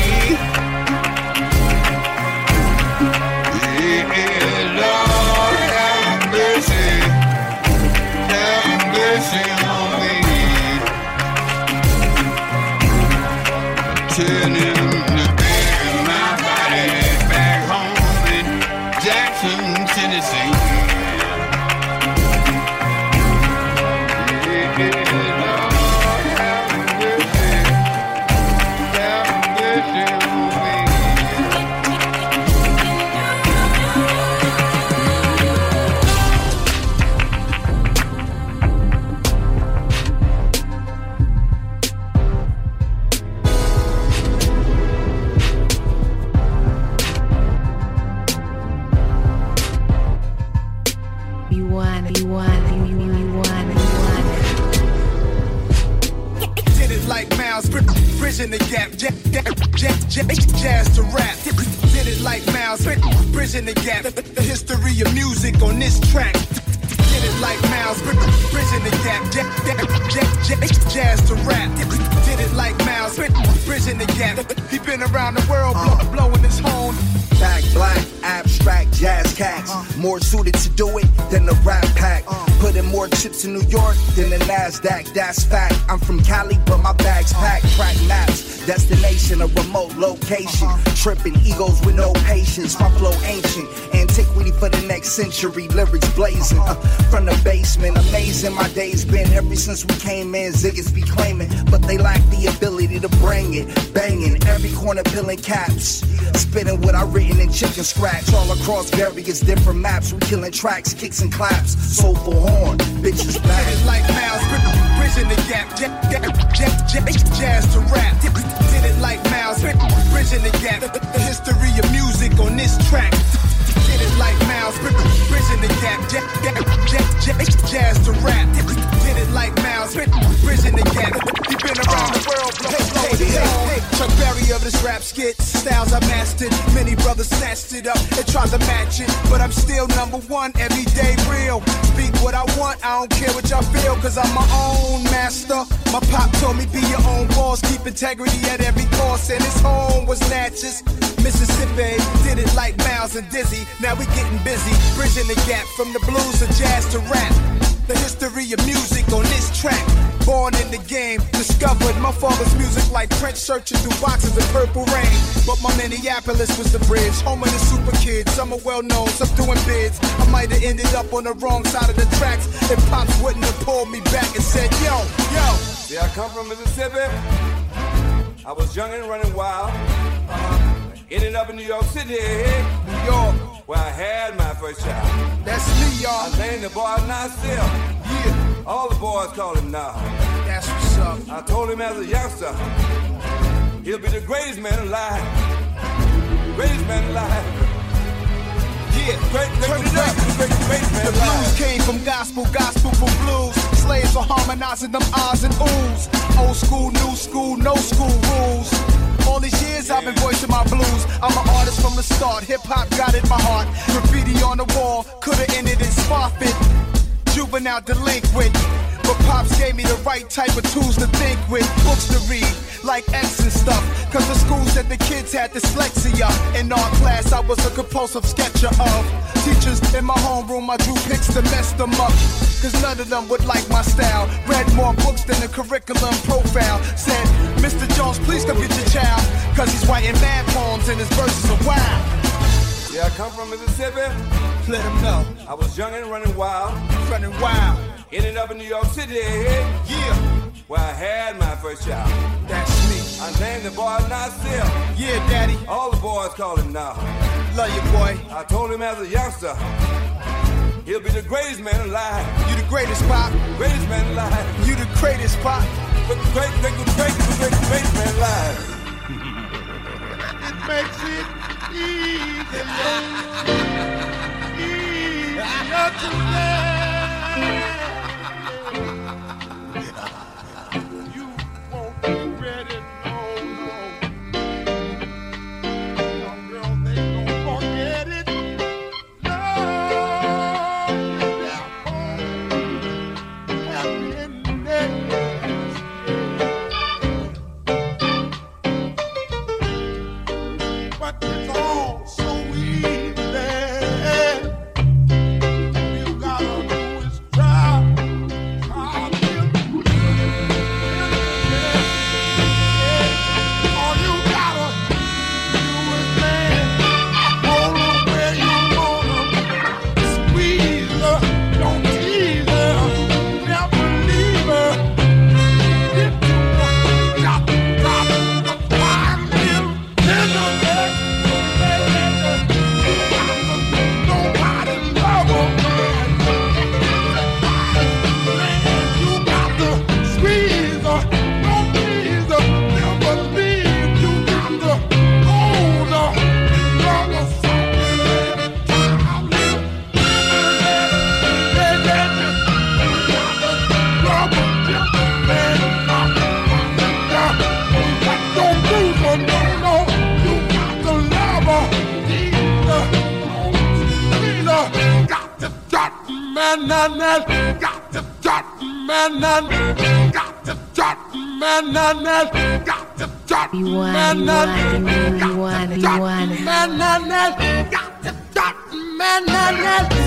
Tripping egos with no patience. My flow ancient, antiquity for the next century. Lyrics blazing uh, from the basement. Amazing, my days been ever since we came in. Ziggas be claiming, but they lack the ability to bring it. Banging every corner, peeling caps. Spitting what I written in chicken scratch all across various different maps. We killing tracks, kicks and claps. Soulful horn, bitches back. Did it like Miles, bridging the gap. Jazz to rap. Did it like Miles, bridging the gap. The history of music on this track. Did it like Miles, bridging the gap. Jazz to rap. Did it like Miles, bridging the gap. He been around the world, blow, blow, hey, Chuck Berry of this rap skit. Styles I mastered. Many brothers snatched it up and tried to match it. But I'm still number one, everyday real. Speak what I want, I don't care what y'all feel, cause I'm my own master. My pop told me be your own boss, keep integrity at every cost, and his home was Natchez. Mississippi did it like Miles and Dizzy. Now we getting busy, bridging the gap from the blues to jazz to rap. The history of music on this track. Born in the game, discovered my father's music like French searching through boxes of purple rain. But my Minneapolis was the bridge, home of the super kids. Some are well known, some doing bids. I might have ended up on the wrong side of the tracks if Pops wouldn't have pulled me back and said, Yo, yo. See, I come from Mississippi. I was young and running wild. Uh-huh. Ended up in New York City, New York, where I had my first child. That's me, y'all. I named the boy Nasir. Yeah. All the boys call him Nah. That's what's up. I told him as a youngster, he'll be the greatest man alive. Greatest man alive. Yeah, turn it up. The blues came from gospel, gospel from blues. Slaves are harmonizing them ahs and oohs. Old school, new school, no school rules. All these years I've been voicing my blues. I'm an artist from the start. Hip hop got in my heart. Graffiti on the wall, could've ended in spot. Juvenile delinquent. But Pops gave me the right type of tools to think with. Books to read, like X and stuff. Cause the schools that the kids had dyslexia. In our class, I was a compulsive sketcher of. Teachers in my homeroom, I drew pics to mess them up. Cause none of them would like my style. Read more books than the curriculum profile. Said, Mr. Jones, please come get your child. Cause he's writing mad poems and his verses are wild. Yeah, I come from Mississippi. Let him know. I was young and running wild. Running wild. Ended up in New York City. Yeah. Where I had my first child. That's me. I named the boy Nasir. Yeah, daddy. All the boys call him Nah. Love you, boy. I told him as a youngster, he'll be the greatest man alive. You the greatest, Pop. Greatest man alive. You the greatest, Pop. Great, great, great, great, great, great, great man alive. It [laughs] makes it easier, [laughs] easier to You man, man, man, got to stop, man, man, got to stop, man, man, man, got to stop, man, man, got to stop, man, man, got to stop, man, man, man,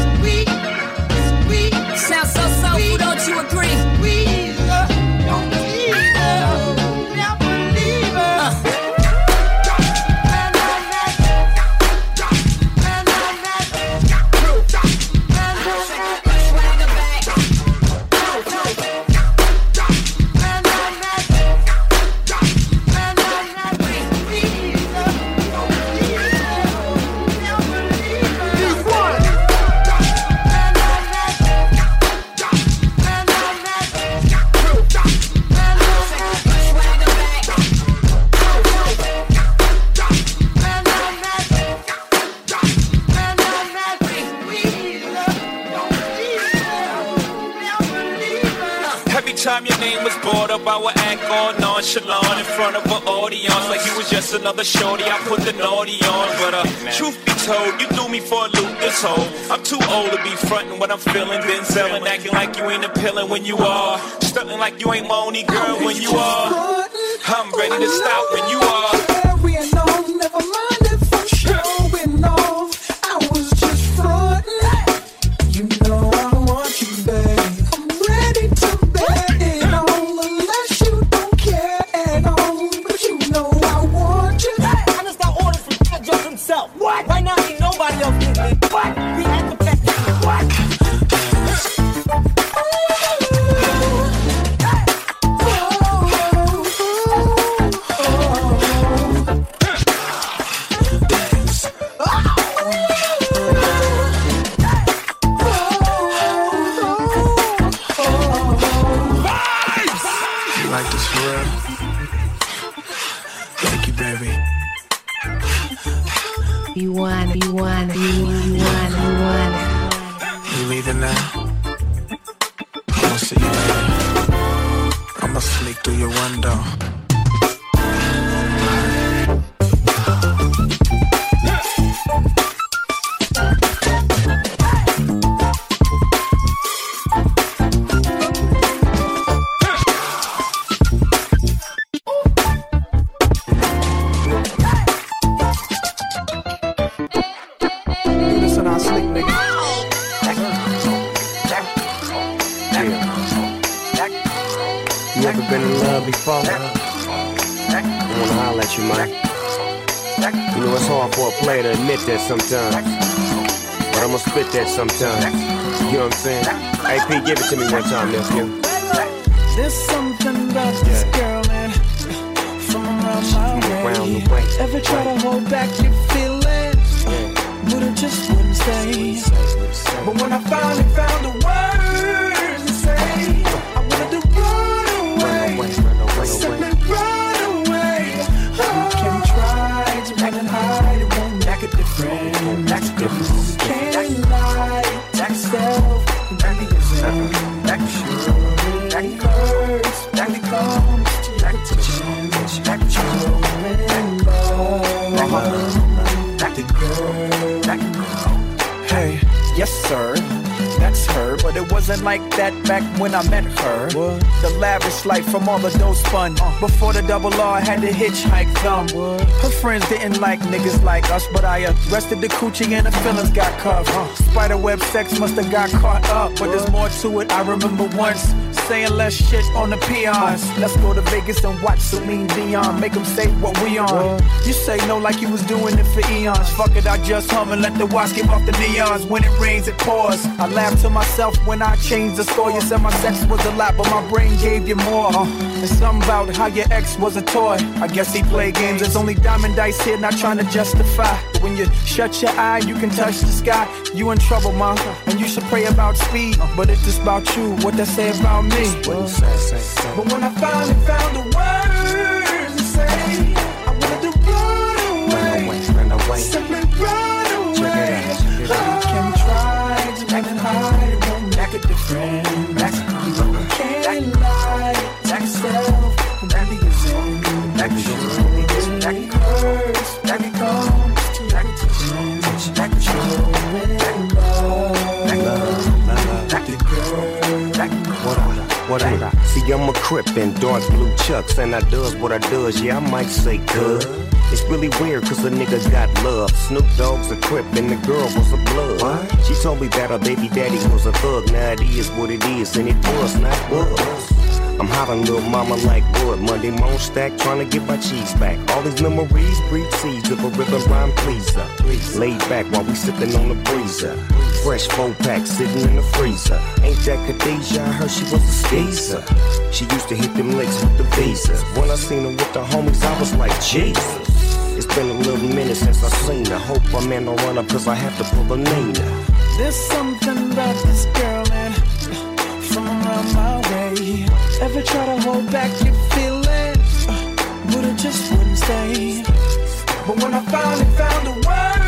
time your name was brought up, I would act all nonchalant in front of an audience like you was just another shorty. I put the naughty on, but uh, truth be told, you threw me for a loop this whole. I'm too old to be frontin' what I'm feeling, Denzel, and acting like you ain't appealing when you are, stunting like you ain't my only girl when you are. I'm ready to stop when you are. Give it to me one time. There's the dough spun. Before the double R, I had to hitchhike them. Her friends didn't like niggas like us, but I arrested the coochie and the feelings got cuffed. Spiderweb sex must have got caught up, but there's more to it. I remember once saying less shit on the peons. Let's go to Vegas and watch Celine Dion, make them say what we on. You say no like you was doing it for eons. Fuck it, I just hum and let the watch give off the neons. When it rains, it pours. I laugh to myself when I change the score. You said my sex was a lot, but my brain gave you more. Uh, it's something about how your ex was a toy. I guess he played games. There's only diamond dice here, not trying to justify. But when you shut your eye, you can touch the sky. You in trouble, ma, and you should pray about speed. But if it's about you, what that say about me? But when I finally found the words to say, I wanted to run away, Run away. simply run away. You can try to hide, it won't make a difference. Crip in dark blue chucks, and I does what I does. Yeah, I might say good. It's really weird cause a nigga got love. Snoop Dogg's a crip and the girl was a blood. What? She told me that her baby daddy was a thug. Now it is what it is, and it was not was. I'm hot on little mama like wood. Monday moan stack, trying to get my cheese back. All these memories breed seeds of a rhythm rhyme pleaser. Laid back while we sipping on the breezer. Fresh four pack sitting in the freezer. Ain't that Khadijah? I heard she was a skeezer. She used to hit them licks with the visas. When I seen her with the homies, I was like, Jesus. It's been a little minute since I seen her. Hope my man don't run up cause I have to pull a Nina. There's something about this girl and from around my way. Ever try to hold back your feelings, uh, but it just wouldn't stay. But when I finally found the words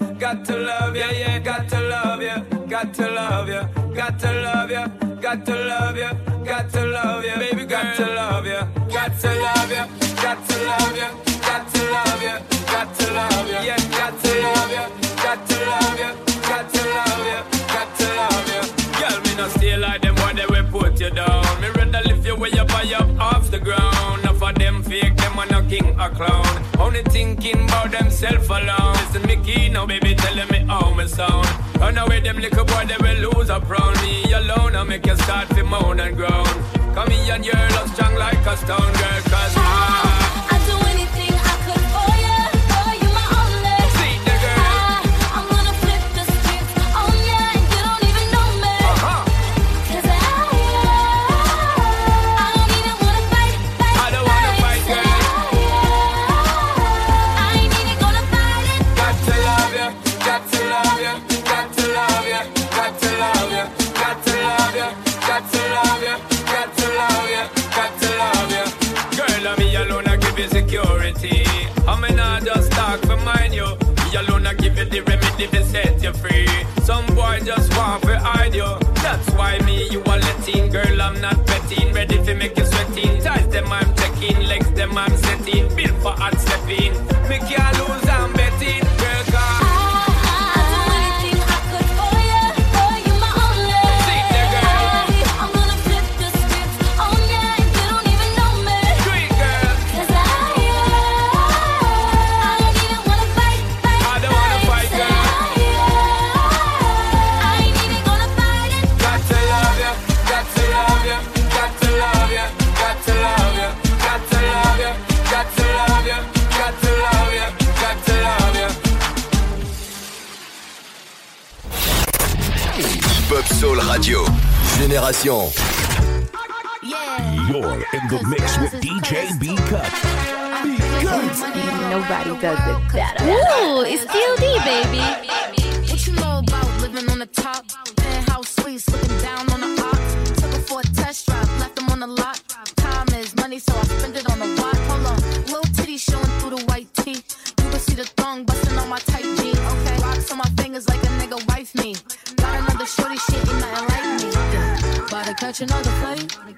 Got to love ya, yeah, got to love ya, got to love ya, got to love ya, got to love ya, got to love ya, baby, got to love ya, got to love ya, got to love ya, Only thinking about themself alone. Listen, me key now, baby, telling me how me sound. Run away, them little boy, they will lose up round me alone. I make you start to moan and groan. Come here and you're strong like a stone girl, cause I. remedy to set you free. Some boy just want to hide you. That's why me, you are letting. Girl, I'm not betting. Ready to make you sweating. Ties them, I'm checking. Legs them, I'm setting. Built for hard stepping. Pop Soul Radio. Génération. You're in the mix with DJ B Cut. Nobody does it better. Ooh, it's DLD, baby. What you know about living on the top? Catch another flight.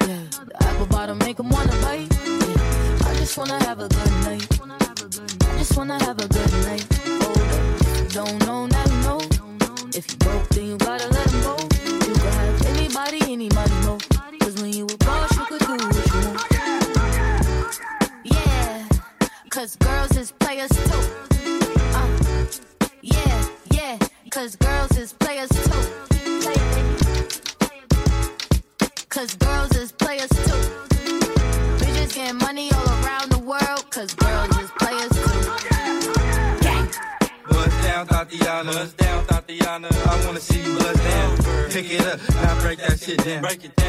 Break it down.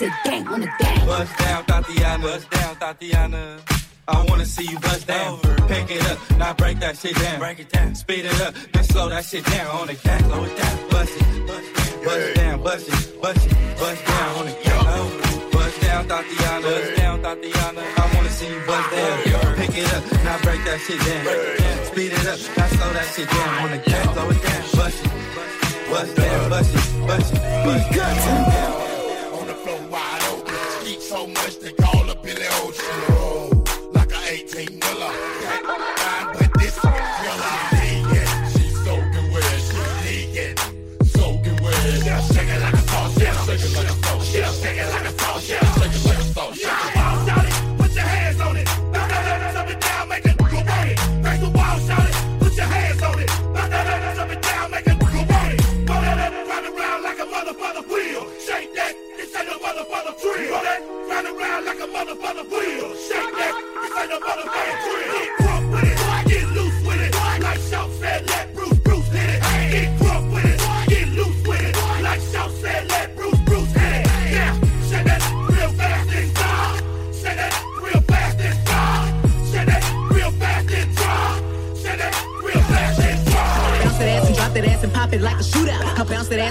Him when I come, I say gang on the gang. Bust down, Tatiana. Bust down, Tatiana. I wanna see you bust down. Pick it up, now break that shit down. Break it down. Speed it up, then slow that shit down on the gang. Slow it down, bust it, bust it down, bust it, bust it, bust down on the gang. Bust down, Tatiana. Bust down, Tatiana. I wanna see you bust down. Pick it up, now break that shit down. Speed it up, now slow that shit down on the gang. Slow it down, bust it, bust down, bust it, bust it, bust down.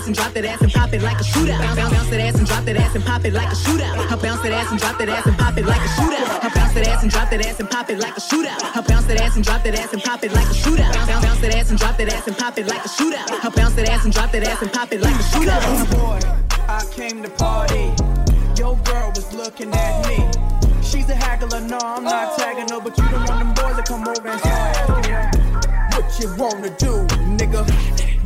Ass and drop that ass and pop it like a shootout. Bounce, bounce, bounce that ass and drop that ass and pop it like a shootout. I bounce that ass and drop that ass and pop it like a shootout. I bounce that ass and drop that ass and pop it like a shootout. I bounce that ass and drop that ass and pop it like a shootout. Bounce, bounce that ass and drop that ass and pop it like a shootout. I bounce that ass and drop that ass and pop it like a shootout. boy, I came to party. Your girl was looking at me. She's a haggler, no, I'm not tagging her, but you don't want them boys to come over and start asking her what you wanna do, nigga.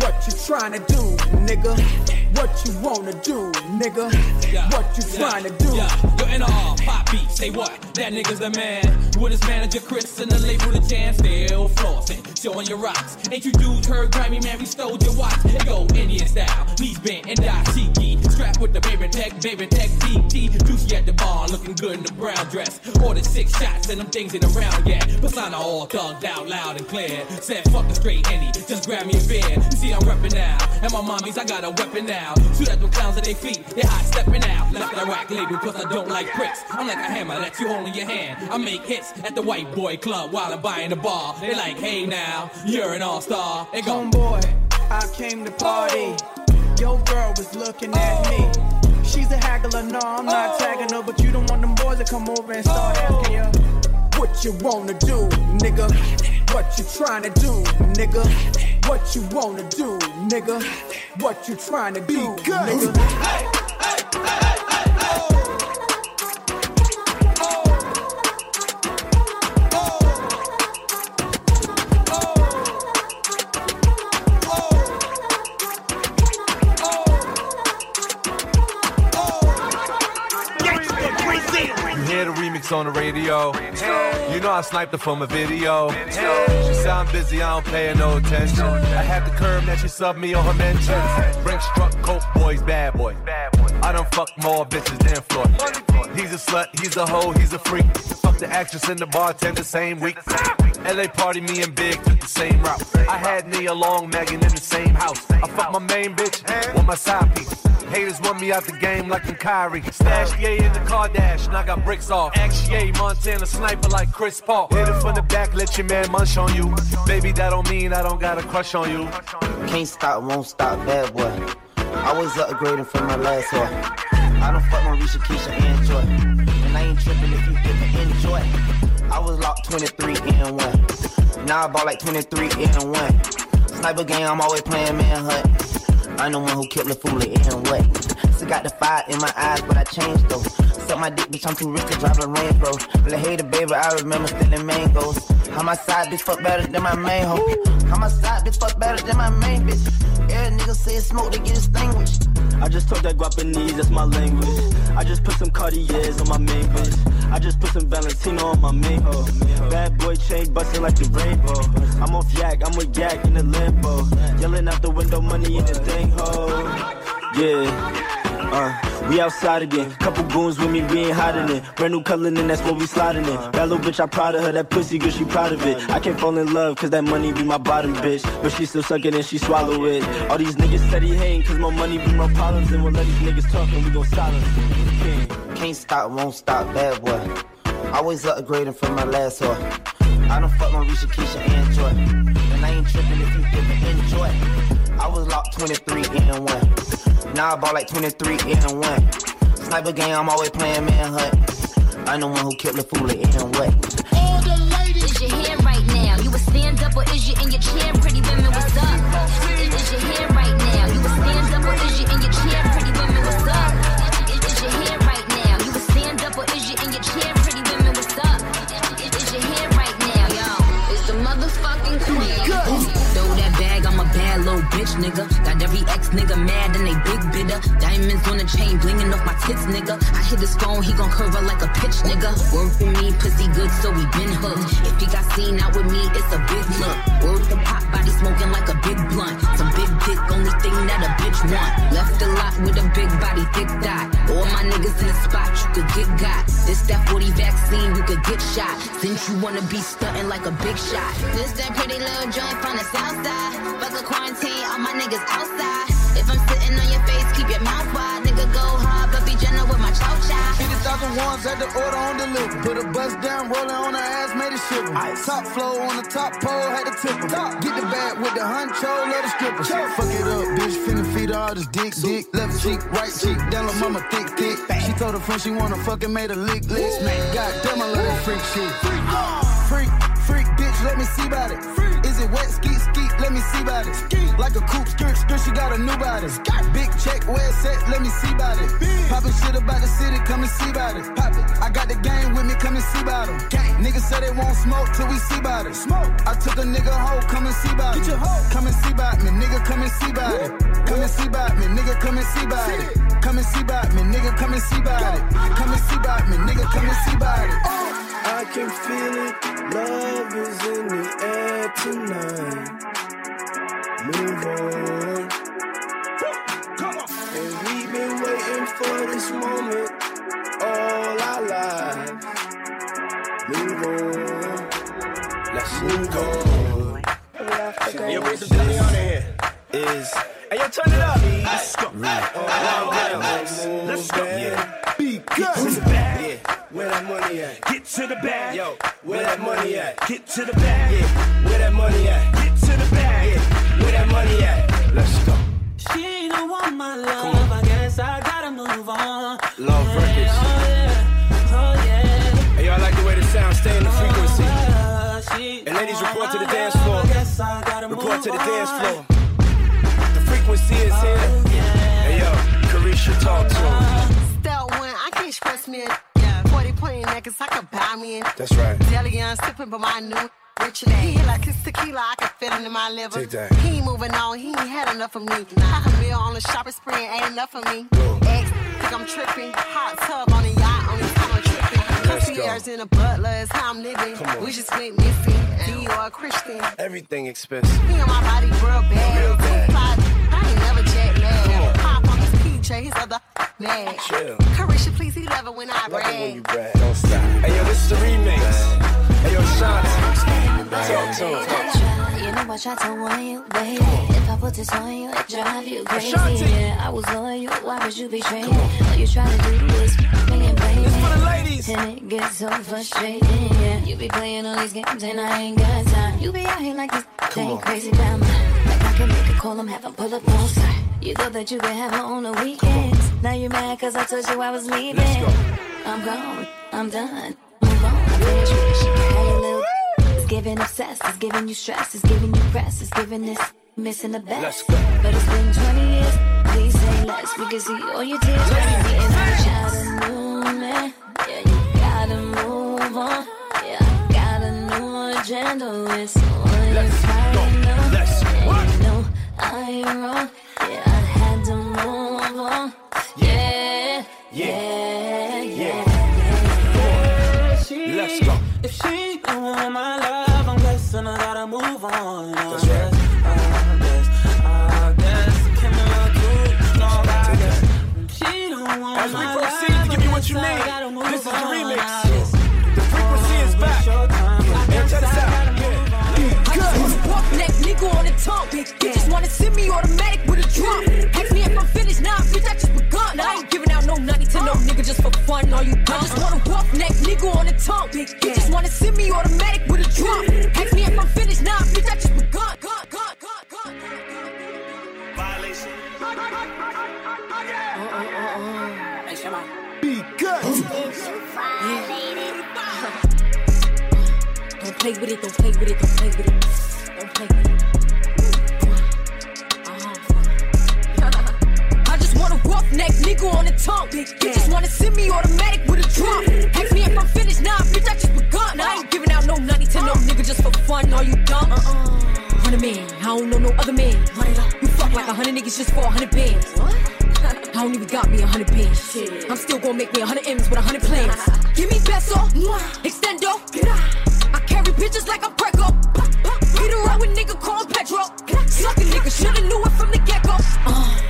What you trying to do, nigga? What you wanna do, nigga? What you trying to do? Yeah, yo, NR, pop beat, say what? That nigga's the man. With his manager Chris and the label the jam, still flossing, showing your rocks. Ain't you dudes heard grimy man? We stole your watch. Go Indian style, knees bent and dashiki. Strapped with the baby tech, baby tech DT. Juicy at the bar, looking good in the brown dress. Ordered six shots and them things ain't around yet. Persona all thugged out loud and clear. Said fuck the straight Henny, just grab me a beer. You see I'm reppin' now, and my mommies I got a weapon now. Shoot at them clowns at their feet, they hot stepping out. Left the rack label cause I don't like pricks. I'm like a hammer that you hold in your hand. I make hits at the white boy club while I'm buying the bar. They like, hey now, you're an all star. They go, Homeboy, I came to party. Your girl was looking at me. She's a haggler, no, I'm not tagging her, but you don't want them boys to come over and start asking you what you wanna do, nigga. What you trying to do, nigga? What you wanna do, nigga? What you trying to do, nigga? You on the radio. You know I sniped her from a video. She said I'm busy, I don't pay her no attention. I had the curve that she subbed me on her mentions. Brink struck coke boys, bad boy. I done fuck more bitches than Floyd. He's a slut, he's a hoe, he's a freak. Fuck the actress and the bartender same week. LA party, me and Big took the same route. I had Nia Long, Megan in the same house. I fuck my main bitch with my side piece. Haters want me out the game like I'm Kyrie. Stash Ye in the car dash, and I got bricks off. Ye, Montana sniper like Chris Paul. Hit it from the back, let your man munch on you. Baby, that don't mean I don't got a crush on you. Can't stop, won't stop, bad boy. I was upgrading from my last one. I don't fuck Marisha, Keisha, and Joy. And I ain't tripping if you didn't enjoy. I was locked 23 in one. Now I bought like 23 in one. Sniper game, I'm always playing manhunt. I'm the one who killed the fool in what? Still got the fire in my eyes, but I changed though. Suck my dick, bitch, I'm too rich to drive a Range Rover. I hate it, baby, I remember stealing mangoes. How my side bitch fuck better than my main hoe. How my side bitch fuck better than my main bitch. Every nigga say smoke to get extinguished. I just talk that Guapanese, that's my language. I just put some Cartiers on my main bitch. I just put some Valentino on my main hoe. Bad boy chain busting like the rainbow. I'm off yak, I'm with yak in the limbo. Yelling out the window, money in the thing Yeah. Uh, we outside again. Couple goons with me, we ain't hiding it. Brand new color, and that's what we sliding in. That little bitch, I proud of her. That pussy girl, she proud of it. I can't fall in love, cause that money be my bottom bitch. But she still suck it and she swallow it. All these niggas he hating, cause my money be my problems. And we'll let these niggas talk and we gon' silence. Can't stop, won't stop, bad boy. Always upgrading from my last one. I don't fuck Marisha, Keisha, and Joy. And I ain't tripping if you didn't enjoy. I was locked 23 in one. Now I bought like 23 in one. Sniper game, I'm always playing manhunt. I'm the one who killed the fool in what? All the ladies. Is your hair right now? You a stand up or is you in your chair? Pretty women, what's up? Is, is your hair right now? You a stand up or is you in your chair? Pretty women, what's up? Is, is your hair right now? You a stand up or is you in your chair? Bitch, nigga. Got every ex nigga mad and they big bidder. Diamonds on the chain, blinging off my tits, nigga. I hit his phone, he gon' curve her like a pitch, nigga. Work for me, pussy good, so we been hooked. If he got seen out with me, it's a big look. Word the pop body smoking like a big blunt. Some big dick, only thing that a bitch want. Left a lot with a big body, thick dot. All my niggas in the spot, you could get got. This that 40 vaccine, you could get shot. Since you wanna be stunting like a big shot. This that pretty little joint from the south side. Fuck a quarantine, all my niggas outside. If I'm sitting on your face, keep your mouth wide. Nigga go hard, but be gentle with my chow chow. 50,000 ones at the order on delivery. Put a bus down, rolling on her ass, made it shiver. Top flow on the top pole, had to tip 'em. Get the bag with the honcho, let the stripper. Fuck it up, bitch, finna feed all this dick, dick. Left cheek, right cheek, down the mama thick, thick. She told her friend she wanna fucking made a lick, lick. Man, goddamn, I love that freak shit. Freak, freak, bitch, let me see about it. Is it wet, skeet, skeet, let me see about it. Like a coupe, skirt, skirt, she got a new body. Big check, where it's at, let me see about it. Poppin' shit about the city, come and see about it. Pop it, I got the game with me, come and see about it. Niggas say they won't smoke till we see about it. Smoke, I took a nigga hoe, come and see about it. Come and see about me, nigga, come and see about it. Come and see about me, nigga, come and see about it. Come and see about me, nigga, come and see about it. Come and see about me, nigga, come and see about it. I can feel it. Love is in the air tonight. Move on. And we've been waiting for this moment all our lives. Move on. Let's move on. Yo, bring some Johnny on in here. Is Hey, yo, turn it up. Let's go. Let's go. Yeah. Be Get Where that money at? Get to the bag. Yo, where that money at? Get to the bag. Yeah. Where that money at? Get to the bag. Yeah. Where that money at? Let's go. She don't want my love. I guess I gotta move on. Love yeah, records. Oh yeah, oh yeah. Hey, yo, I like the way the sound stay in the frequency. Uh, she And ladies, report to the dance floor. I guess I gotta Report to the dance on. floor. The frequency is here. Hey, yo, Carisha, talk to him. Step one, I can't stress me. Yeah, 40 point necklace, I could buy me in. That's right. Deli young sipping, but my new rich and He hit like his tequila, I can feel it in my liver. Take that. He ain't moving on, he ain't had enough of me. Half a meal on the shopping spree ain't enough of me. Ex, think I'm tripping. Hot tub on a yacht, only time I'm tripping. Concierge in a butler is how I'm living. On. We just went missing. And you are Christian. Everything expensive. He on my body real bad. Real bad. I ain't never on his PJ, his other mad. Chill. Carisha, please, he love it when I Love it when you brag. brag. Don't stop. Hey, yo, this is the remix. Hey, yo, Shanti. Talk to him. You know I try to warn you, baby. If I put this on you, it drive you crazy. Yeah, I was loyal, why would you betray me? All you try to do is me and blame This for the me. ladies. And it gets so frustrating, yeah. You be playing all these games and I ain't got time. You be out here like this thing crazy drama. Like I can make a call, I'm having pull up on site. You thought that you could have her on the weekends. Now you're mad cause I told you I was leaving. I'm gone, I'm done. Move on, I told you that she can have your little. It's giving obsessed, it's giving you stress, it's giving you press, it's giving this. Missing the best, Let's go. but it's been 20 years. Please say less. We can see all your tears. And I got a new man. Yeah, you gotta move on. Yeah, I got a new agenda. It's all you find out. And you know I ain't wrong. She my love, I'm guessing I gotta move on. That's right. I guess, I guess, Kim and my dude, no, I guess. She don't want As we proceed to give you what you need, this is the remix. The frequency is back. Yeah, check this out. I just wanna walk neck nigga on the tongue. You just wanna send me automatic with a drum. Just for fun. Are you done? I just wanna walk neck nigga on the tongue. You just wanna send me automatic with a drum. Ask me if I'm finished, nah, bitch, I just begun. Gun, gun, gun, gun. Violation. Hey, Shema. Be good. Don't play with it, don't play with it, don't play with it. Don't play with it. Neck nigga on the tongue. You just wanna send me automatic with a drum. Ask me if I'm finished, nah, bitch, I just begun. I ain't giving out no money to no nigga just for fun. Are you dumb? Uh-uh. Hundred man, I don't know no other man. Run it up. You fuck like a hundred niggas just for a hundred bands. [laughs] I don't even got me a hundred bands. I'm still gonna make me a hundred M's with a hundred plans. [laughs] Give me peso, extendo. I carry bitches like I'm Preco. Get around with nigga called Petro. Suck a nigga, shoulda knew it from the get go. Uh,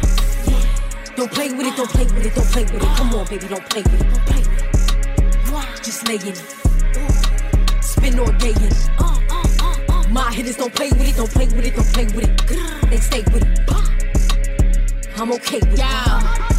don't play with it, don't play with it, don't play with it. Come on, baby, don't play with it, don't play with it. Just lay in it. Spin all day in it. My hitters don't play with it, don't play with it, don't play with it. They stay with it. I'm okay with it.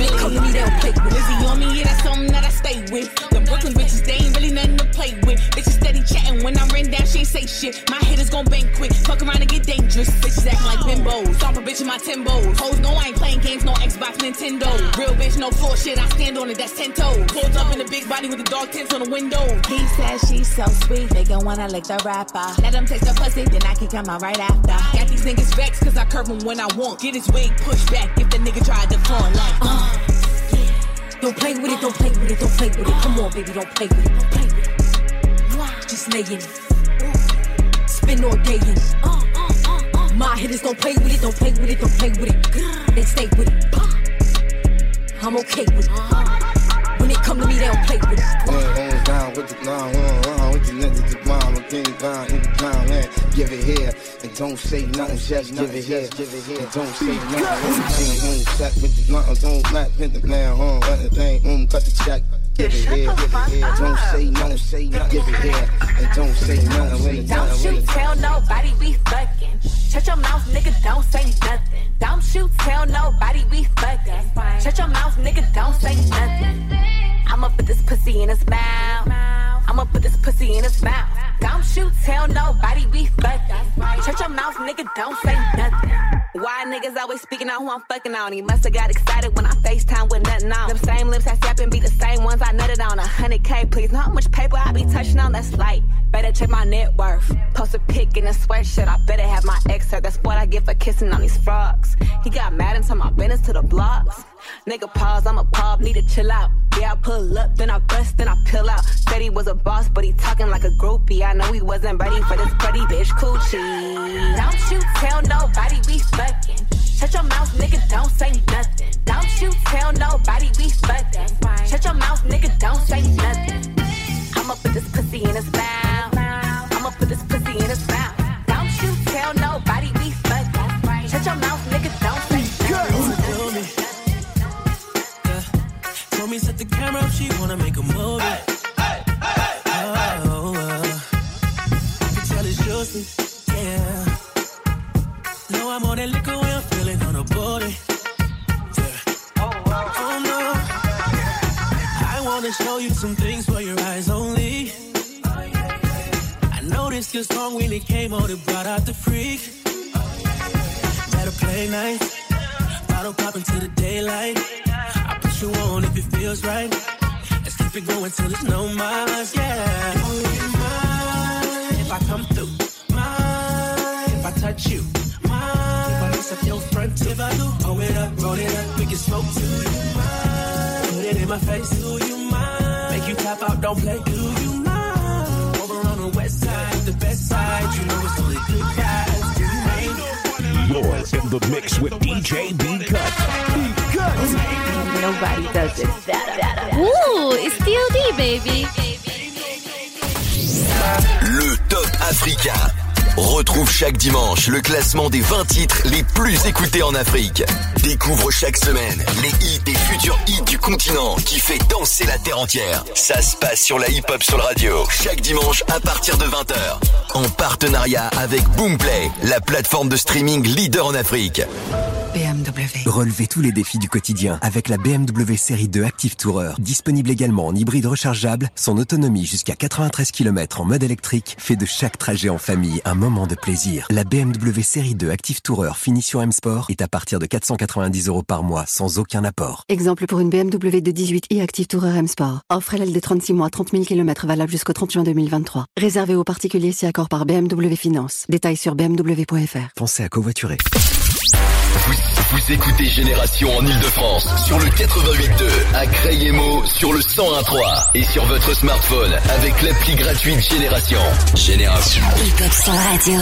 It come to me, they don't play with on me, yeah, that's something that I stay with. The Brooklyn bitches, they ain't really nothing to play with. Bitches steady chatting when I'm written down, she ain't say shit. My hitters gon' bang quick, fuck around and get dangerous. Bitches acting like bimbos, stomp a bitch in my Timbos. Hoes know I ain't playing games, no Xbox, Nintendo. Real bitch, no floor shit, I stand on it, that's 10 toes. Pulled up in the big body with the dog tints on the window. He says she's so sweet, they gon' wanna lick the rapper. Let them taste the pussy, then I can come out right after. Got these niggas vexed, cause I curve them when I want. Get his wig pushed back if the nigga tried to front like, uh. Don't play with it, don't play with it, don't play with it. Come on, baby, don't play with it, don't play with it. Just lay in it. Spin all day in it. My hitters don't play with it, don't play with it, don't play with it. They stay with it. I'm okay with it. When it come to me, they don't play with it. One on down with the line, one on with the niggas, the king down in the clown land. Give it here and don't say nothing, just give it here. Give it here, don't say nothing. Everything home set with the blunt, on black, hit the man home, run the thing, home, cut the check. Give it here, give it here, don't say nothing, say nothing. Give it here and don't say nothing. When the Don't you tell nobody we fucking. Shut your mouth, nigga, don't say nothing. Don't you tell nobody we fucking. Shut your mouth, nigga, don't say nothing. I'ma put this pussy in his mouth. I'ma put this pussy in his mouth. Don't you tell nobody we fucking. Shut your mouth, nigga, don't say nothing. Why niggas always speaking on who I'm fucking on? He must have got excited when I FaceTime with nothing on. Them same lips I snap and be the same ones I nutted on. A hundred K, please. Know how much paper I be touching on? That's light. Better check my net worth. Post a pic in a sweatshirt. I better have my ex hurt. That's what I get for kissing on these frogs. He got mad and told my business to the blogs. Nigga pause, I'm a pop, need to chill out. Yeah, I pull up, then I bust, then I pill out. Said he was a boss, but he talking like a groupie. I know he wasn't ready for this pretty bitch coochie. Don't you tell nobody we fucking. Shut your mouth, nigga, don't say nothing. Don't you tell nobody we fucking. Shut your mouth, nigga, don't say nothing. I'ma put this pussy in his mouth. I'ma put this pussy Told set the camera up, she wanna make a movie. Hey, hey, hey, hey, oh, uh, I can tell it's juicy, yeah. No I'm on that liquor when I'm feeling on a body. Yeah. Oh, no, I wanna show you some things for your eyes only. Oh, yeah, yeah, I noticed your song when it came on, it brought out the freak. Better play nice. Bottle pop to the daylight. I put you on if it feels right. Let's keep it going till there's no miles. Yeah. Do you mind If I come through, Mind If I touch you, Mind If I mess up your front, too. if I do, hold it up, roll it up, we can smoke to you, mind? Put it in my face, do you mind? Make you tap out, don't play, do you mind? Over on the west side, the best side, you know you're in the mix with DJ B Cut. B Cut. Nobody does it better. Ooh, it's TLD baby. Le top africain. Retrouve chaque dimanche le classement des 20 titres les plus écoutés en Afrique. Découvre chaque semaine les hits des futurs hits du continent qui fait danser la terre entière. Ça se passe sur la Hip Hop Soul Radio, chaque dimanche à partir de 20h. En partenariat avec Boomplay, la plateforme de streaming leader en Afrique. BMW. Relevez tous les défis du quotidien avec la BMW série 2 Active Tourer. Disponible également en hybride rechargeable, son autonomie jusqu'à 93 km en mode électrique fait de chaque trajet en famille un moment moments de plaisir. La BMW Série 2 Active Tourer finition M Sport est à partir de 490 euros par mois sans aucun apport. Exemple pour une BMW de 18 i Active Tourer M Sport. Offre l'aile de 36 mois, 30 000 km valable jusqu'au 30 juin 2023. Réservé aux particuliers si accord par BMW Finance. Détails sur bmw.fr. Pensez à covoiturer. Vous écoutez Génération en Ile-de-France sur le 88.2, à Crayemo sur le 101.3 et sur votre smartphone avec l'appli gratuite Génération. Génération. Hip-Hop sur radio.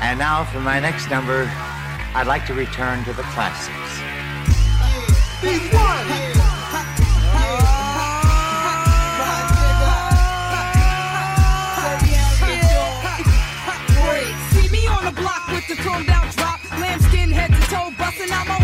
And now for my next number, I'd like to return to the classics. Down I'm a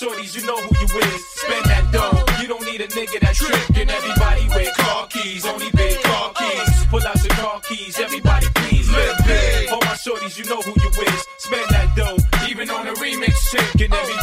shorties, you know who you is. Spend that dough. You don't need a nigga that trickin'. Everybody with car keys, only big car keys. Pull out the car keys, everybody please live big. All my shorties, you know who you is. Spend that dough. Even on a remix chick, everybody.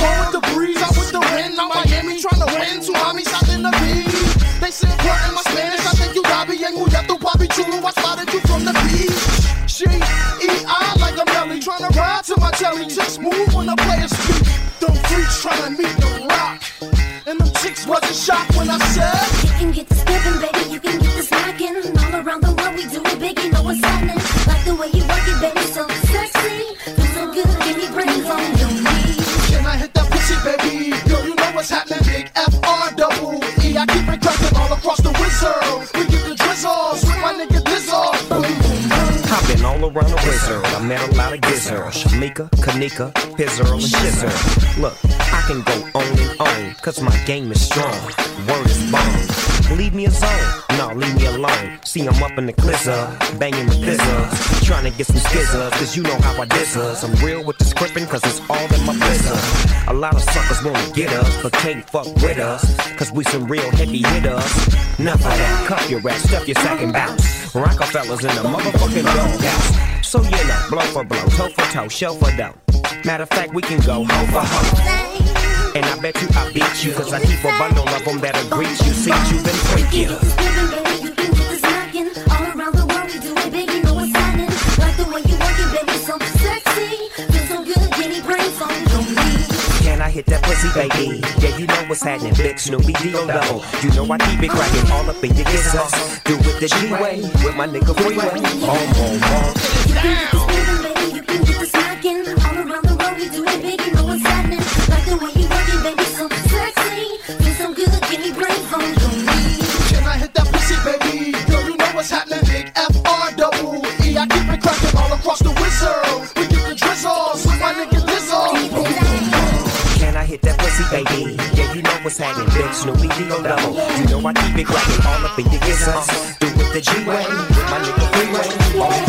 one with the breeze, out with the wind. I'm Miami trying to win. Tsunami shot in the beat. They said, what in my Spanish? I think you lobby and you to Bobby Chulo. I spotted you from the beat. She, E, I like a melody. Trying to ride to my telly. Just move when the players speak. Them freaks trying to meet the rock. And them chicks wasn't shocked when I said, You can get this living, baby. The wizard. I met a lot of gizzards. Shamika, Kanika, Pizzle, and Shizzer. Look, I can go on and on, cause my game is strong. Word is bone. Leave me alone, no, leave me alone. See, I'm up in the glizzer, banging with bizzers. Trying to get some skizzers, cause you know how I dizzers. I'm real with the scripting, cause it's all in my blizzard. A lot of suckers wanna get us, but can't fuck with us. Cause we some real heavy hitters. Of that, cuff your ass, stuff your sack and bounce. Rockefellers in the motherfucking doghouse. So you know, blow for blow, toe for toe, show for dough. Matter of fact, we can go hoe for hoe. And I bet you I beat you, cause I keep a bundle of them that'll greet you. See, you been do I hit that pussy, baby? Yeah, you know what's happening, big Snoopy Dio double. You know I keep it cracking all up in your gizzards. Do it the G-way with my nigga Freeway. Boom, boom, boom. You. All. You you baby. You all? Yeah, you know what's happening, big Snoopy Dio double. You know I keep it cracking all up in your gizzards. Do it the G-way with my nigga Freeway. Boom,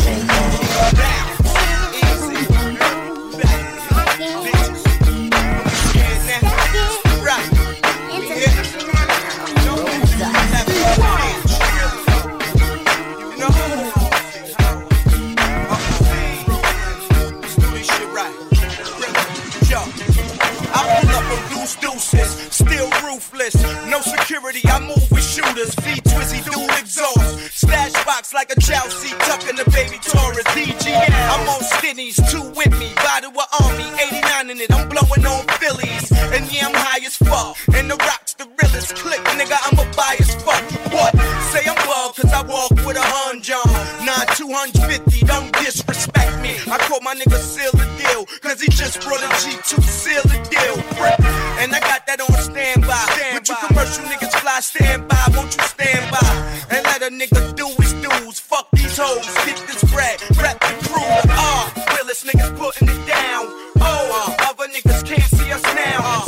ruthless, no security. I move with shooters. V Twizzy, dual exhaust. Stash box like a Chelsea, tucking the baby Taurus. DGM. I'm on skinnies, two with me. Body with army, 89 in it. I'm blowing on Phillies. And yeah, I'm high as fuck. And the rocks, the realest click, nigga. I'm a bias fuck. What? Say I'm well, cause I walk with a hun John. Nah, 250, don't disrespect me. I call my nigga seal the deal, cause he just brought a G2 seal the deal. And I got that on standby. With you commercial niggas fly, stand by, won't you stand by? And let a nigga do his dues. Fuck these hoes, get this bread, rap the crew. Ah, realest niggas putting it down. Oh, other niggas can't see us now.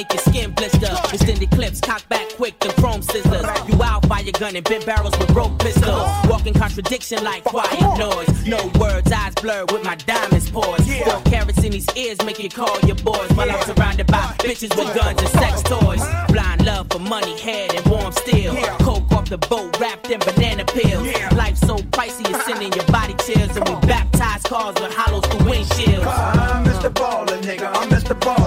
Make your skin blister. Extended clips, cock back quick, the chrome scissors. You out by your gun and bent barrels with rope pistols. Walking contradiction like quiet noise. No words, eyes blurred with my diamonds poised. Four carats in these ears make you call your boys. While I'm surrounded by bitches with guns and sex toys. Blind love for money, head and warm steel. Coke off the boat wrapped in banana peels. Life so pricey, you're sending your body chills. And we baptize cars with hollows through windshields. I'm Mr. Baller, nigga. I'm Mr. Baller.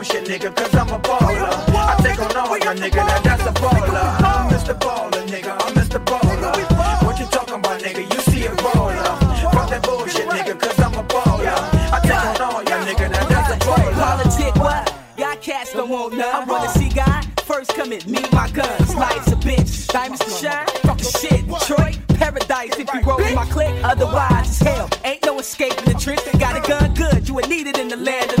Bullshit, nigga, cause I'm a baller. I take on all your nigga, now that's a baller. I'm Mr. Baller, nigga. I'm Mr. Baller. What you talking about, nigga? You see a baller. Fuck that bullshit, nigga, cause I'm a baller. I take on all your nigga, now that's a baller. Politic, what? Y'all cats don't want none. I Wanna see God? First come and meet my guns. Life's a bitch. Diamonds to shine. Fucking shit. Detroit, paradise if you roll with my clique. Otherwise, it's hell. Ain't no escaping the trench. Got a gun good. You would need it in the land of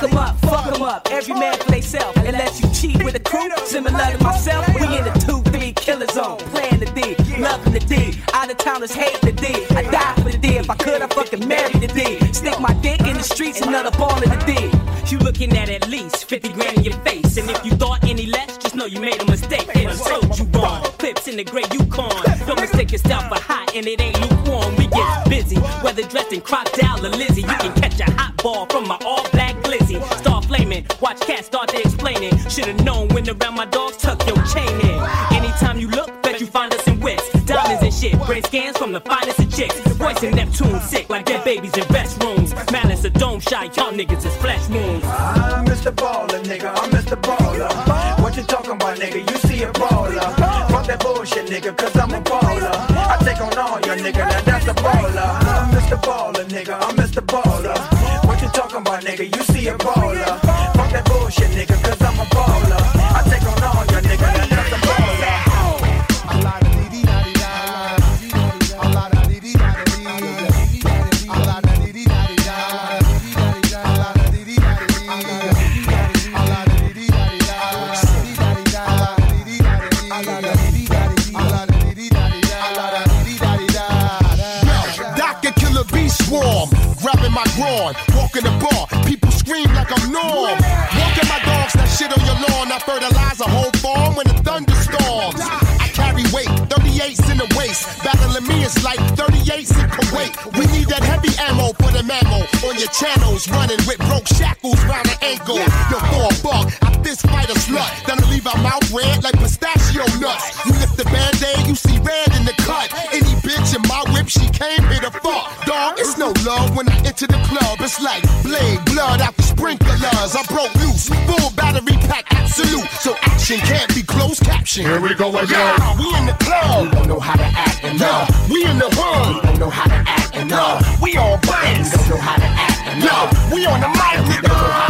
Pick 'em up, fuck 'em up. Every man for theyself. Unless you cheat with a crew. Similar to myself, we in the 2-3 killer zone. Playing the D, loving the D. Out of towners hate the D. I die for the D. If I could, I fucking marry the D. Stick my dick in the streets, another ball in the D. You looking at at least 50 grand in your face. And if you thought any less, just know you made a mistake. They done told you wrong. Clips in the gray Yukon. Don't mistake yourself for hot, and it ain't lukewarm. We get busy, whether dressed in crocodile or Lizzie. You can catch a hot ball from my all it. Should've known when around my dogs, tuck your chain in. Anytime you look, bet you find us in wits. Diamonds and shit, brain scans from the finest of chicks. Voice in Neptune, sick like dead babies in restrooms. Malice a dome shy, y'all niggas is flesh moons. I'm Mr. Baller, nigga, I'm Mr. Baller. What you talking about, nigga? You see a baller. Fuck that bullshit, nigga, cause I'm a baller. I take on all your nigga, now that's a baller. I'm Mr. Baller, nigga, I'm Mr. Baller. What you talking about, nigga? You see a baller. Fuck that bullshit, nigga, my groin, walking the bar, people scream like I'm Norm. Walking my dogs, that shit on your lawn, I fertilize a whole farm when the thunderstorms. I carry weight, 38s in the waist, battling me is like 38s in Kuwait. We need that heavy ammo for the mammo on your channels, running with broke shackles round the ankle. Yo, for a buck, I fist fight a slut, then I leave her mouth red like pistachio nuts. You lift the band-aid, you see red in the cut. Any bitch in my she came here to fuck. Dog, it's no love when I enter the club. It's like blade, blood out the sprinklers. I broke loose, full battery pack, absolute. So action can't be closed caption. Here we go again. Yeah, we in the club. We don't know how to act and no. We in the hood. We don't know how to act and no. We on bands. We don't know how to act and no. We on the mic. We don't know how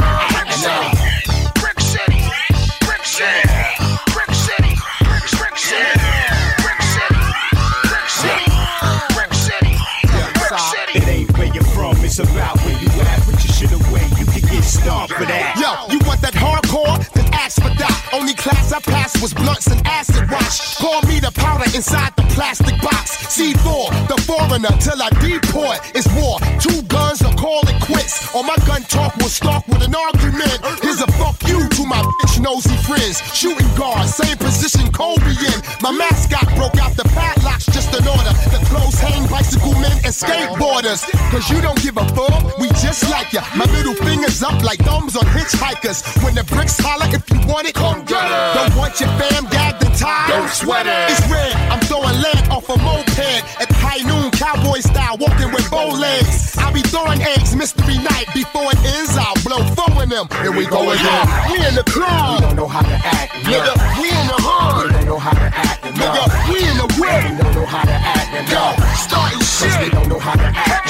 that. Only class I passed was blunts and acid wash. Call me the powder inside the plastic box. C4, the foreigner, till I deport. It's war. Two guns or call it quits. Or my gun talk will start with an argument. Here's a fuck you to my bitch nosy friends. Shooting guards, same position Kobe in. My mascot broke out the padlocks just in order. The clothes hang bicycle men and skateboarders. Cause you don't give a fuck, we just like ya. My middle finger's up like thumbs on hitchhikers. When the bricks holler, if you want it, come get it. Don't want your fam gagged and tied. Don't sweat it. It's red, I'm throwing lead off a moped. At high noon, cowboy style, walking with bow legs. I'll be throwing eggs, mystery night. Before it ends, I'll blow four in them. Here we go oh, again. We in the club. We don't know how to act. Nigga, we in the hood. We don't know how to act. Nigga, we in the whip. We don't know how to act. Yo, starting shit. We don't know how to act.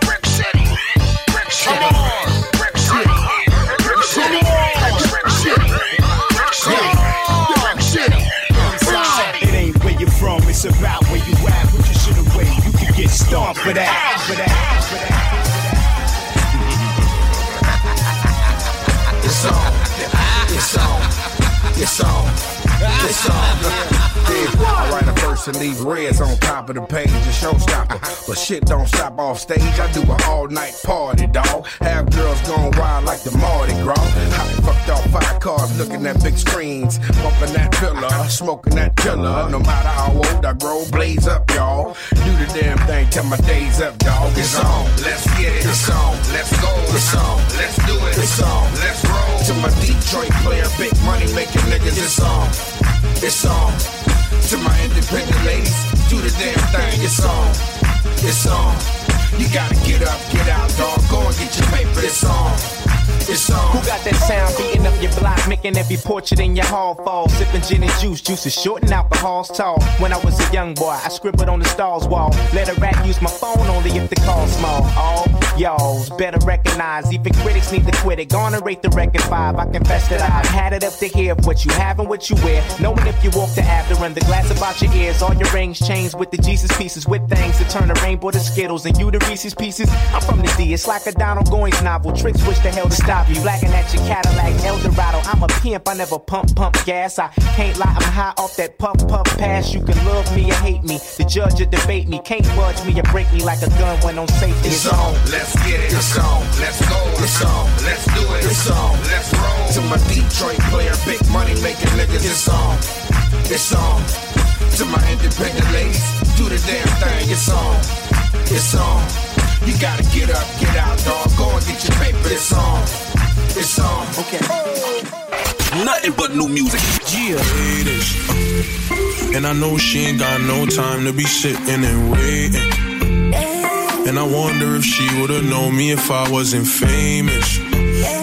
Brick City, Brick City, Brick City, Brick City, Brick City, Brick City, Brick City, It ain't where you're from, it's about where you at. But you should away, you can get stomped for that. For that. On, it's on, it's on. Yeah, And leave reds on top of the page, a showstopper. But shit don't stop off stage. I do an all night party, dog. Have girls going wild like the Mardi Gras. I fucked off five cars looking at big screens, bumping that pillar, smoking that killer. No matter how old I grow, blaze up, y'all. Do the damn thing till my days up, dog. It's on, let's get it. It's on, let's go. It's on, let's do it. It's on, let's roll. To my Detroit player, big money making niggas, it's on. It's on. To my independent ladies, do the damn thing. It's on. It's on. You gotta get up, get out, dog. Go and get your paper. It's on. It's on. Who got that sound beating up your block, making every portrait in your hall fall? Sipping gin and juice, juice is short and alcohol's tall. When I was a young boy, I scribbled on the stalls wall. Let a rat use my phone only if the call's small. All y'all's better recognize, even critics need to quit it. Gonna rate the record five. I confess that I've had it up to here what you have and what you wear. Knowing if you walk the after run the glass about your ears, all your rings chains with the Jesus pieces with things to turn the rainbow to Skittles and you the Reese's pieces. I'm from the D, it's like a Donald Goines novel. Tricks wish the hell to stop you. Blacking at your Cadillac, Eldorado. I'm a pimp, I never pump, pump gas. I can't lie, I'm high off that puff, puff pass. You can love me or hate me. The judge or debate me. Can't budge me or break me like a gun when on safety. It's on, let's get it. It's on, let's go. It's on, let's do it. It's on, let's roll. To my Detroit player, big money making niggas. It's on, it's on. To my independent ladies, do the damn thing. It's on, it's on. You gotta get up, get out, dog. Go and get your paper. It's on, it's on. Okay. Nothing but new music. Yeah. Haters. And I know she ain't got no time to be sitting and waiting. And I wonder if she would've known me if I wasn't famous.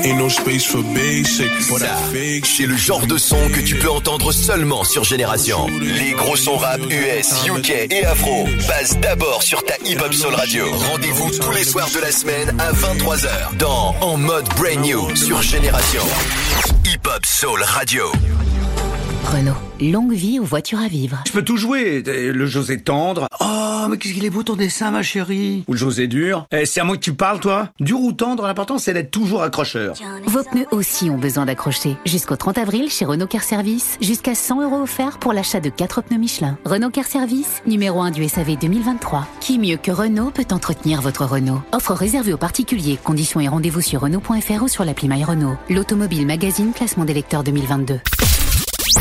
Ain't no space for basic, Ça, c'est le genre de son que tu peux entendre seulement sur Génération. Les gros sons rap US, UK et Afro passent d'abord sur ta Hip Hop Soul Radio. Rendez-vous tous les soirs de la semaine à 23h dans En mode Brand New sur Génération. Hip Hop Soul Radio. Renault, longue vie aux voitures à vivre. Je peux tout jouer. Le José tendre. Oh, mais qu'est-ce qu'il est beau ton dessin, ma chérie. Ou le José dur. Eh, c'est à moi que tu parles, toi Dur ou tendre, l'important c'est d'être toujours accrocheur. Vos pneus aussi ont besoin d'accrocher. Jusqu'au 30 avril chez Renault Car Service, jusqu'à 100 euros offerts pour l'achat de 4 pneus Michelin. Renault Car Service, numéro 1 du SAV 2023. Qui mieux que Renault peut entretenir votre Renault? Offre réservée aux particuliers. Conditions et rendez-vous sur Renault.fr ou sur l'appli My Renault. L'Automobile Magazine classement des lecteurs 2022.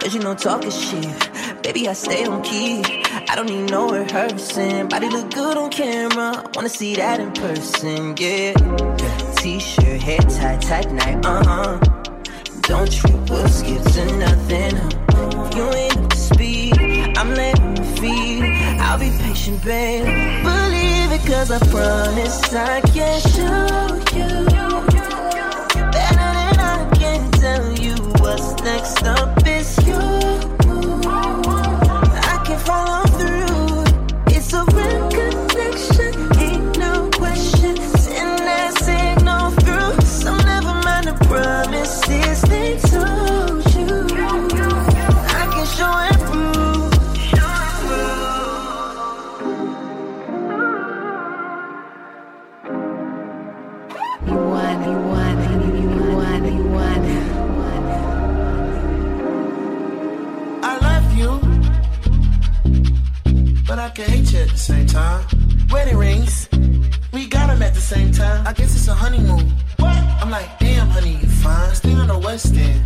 Cause you know talk is cheap. Baby, I stay on key. I don't need no rehearsing. Body look good on camera. Wanna see that in person, yeah. T-shirt, hair tie, tight night, uh-huh. Don't trip, we'll skip to nothing. If you ain't up to speed, I'm letting you feed. I'll be patient, babe. Believe it, cause I promise I can show you. Better than I can tell you what's next up at the same time. Wedding rings, we got them at the same time. I guess it's a honeymoon. What? I'm like, damn, honey, you fine. Stay on the west end.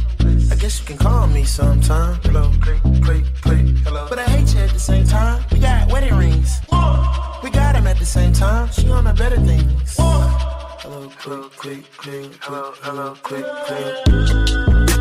I guess you can call me sometime. Hello, creep, creep, hello. But I hate you at the same time. We got wedding rings. We got them at the same time. She on the better things. Hello, creep, creep, creep, hello, hello, creep, creep.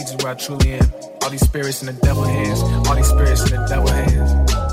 stage is where I truly am. All these spirits in the devil hands, all these spirits in the devil hands.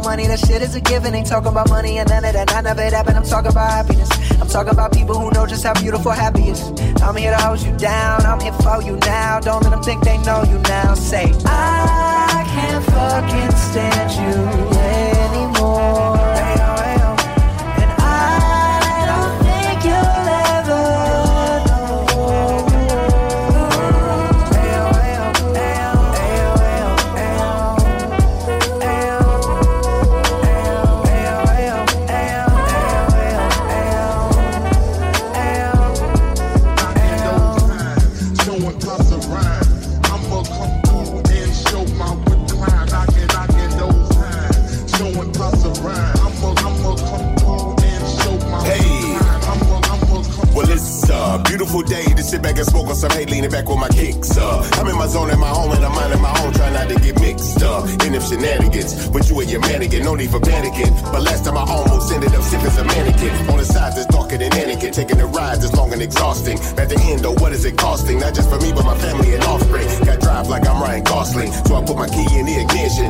about money, that shit is a given. Ain't talking about money and none of that, none of it happened. I'm talking about happiness. I'm talking about people who know just how beautiful happy is. I'm here to hold you down, I'm here for you now. Don't let them think they know you now. Say, I can't fucking stand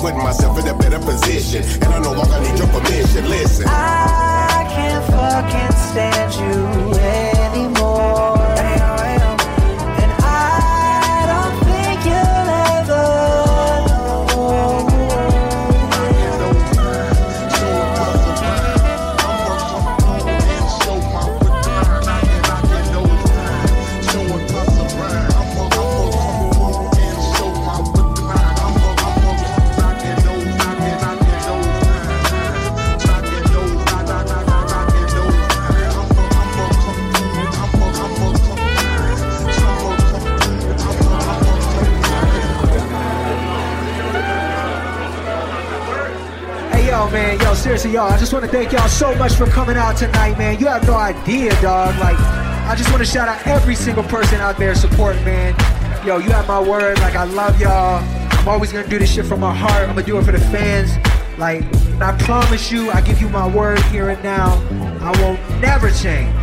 Putting myself y'all. I just want to thank y'all so much for coming out tonight, man. You have no idea, dog. Like, I just want to shout out every single person out there supporting, man. Yo, you have my word. Like, I love y'all. I'm always going to do this shit from my heart. I'm going to do it for the fans. Like, I promise you, I give you my word here and now. I will never change.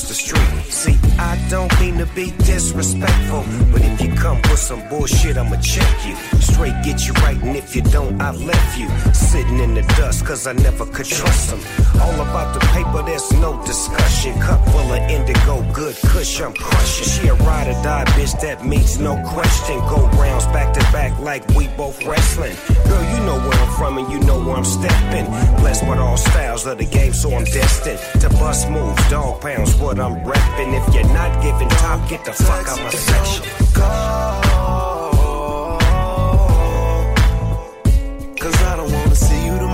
Across the street. See, I don't mean to be disrespectful, but if you come with some bullshit, I'ma check you. Straight get you right, and if you don't, I left you. Sitting in the dust, cause I never could trust them. All about the paper, there's no discussion. Cup full of indigo, good kush, I'm crushing. She or die bitch, that means no question. Go rounds back to back like we both wrestling. Girl, you know where I'm from and you know where I'm stepping. Blessed with all styles of the game, so I'm destined to bust moves. Dog pounds, what I'm repping. If you're not giving top, get the fuck out my section. Cause I don't wanna see you tomorrow.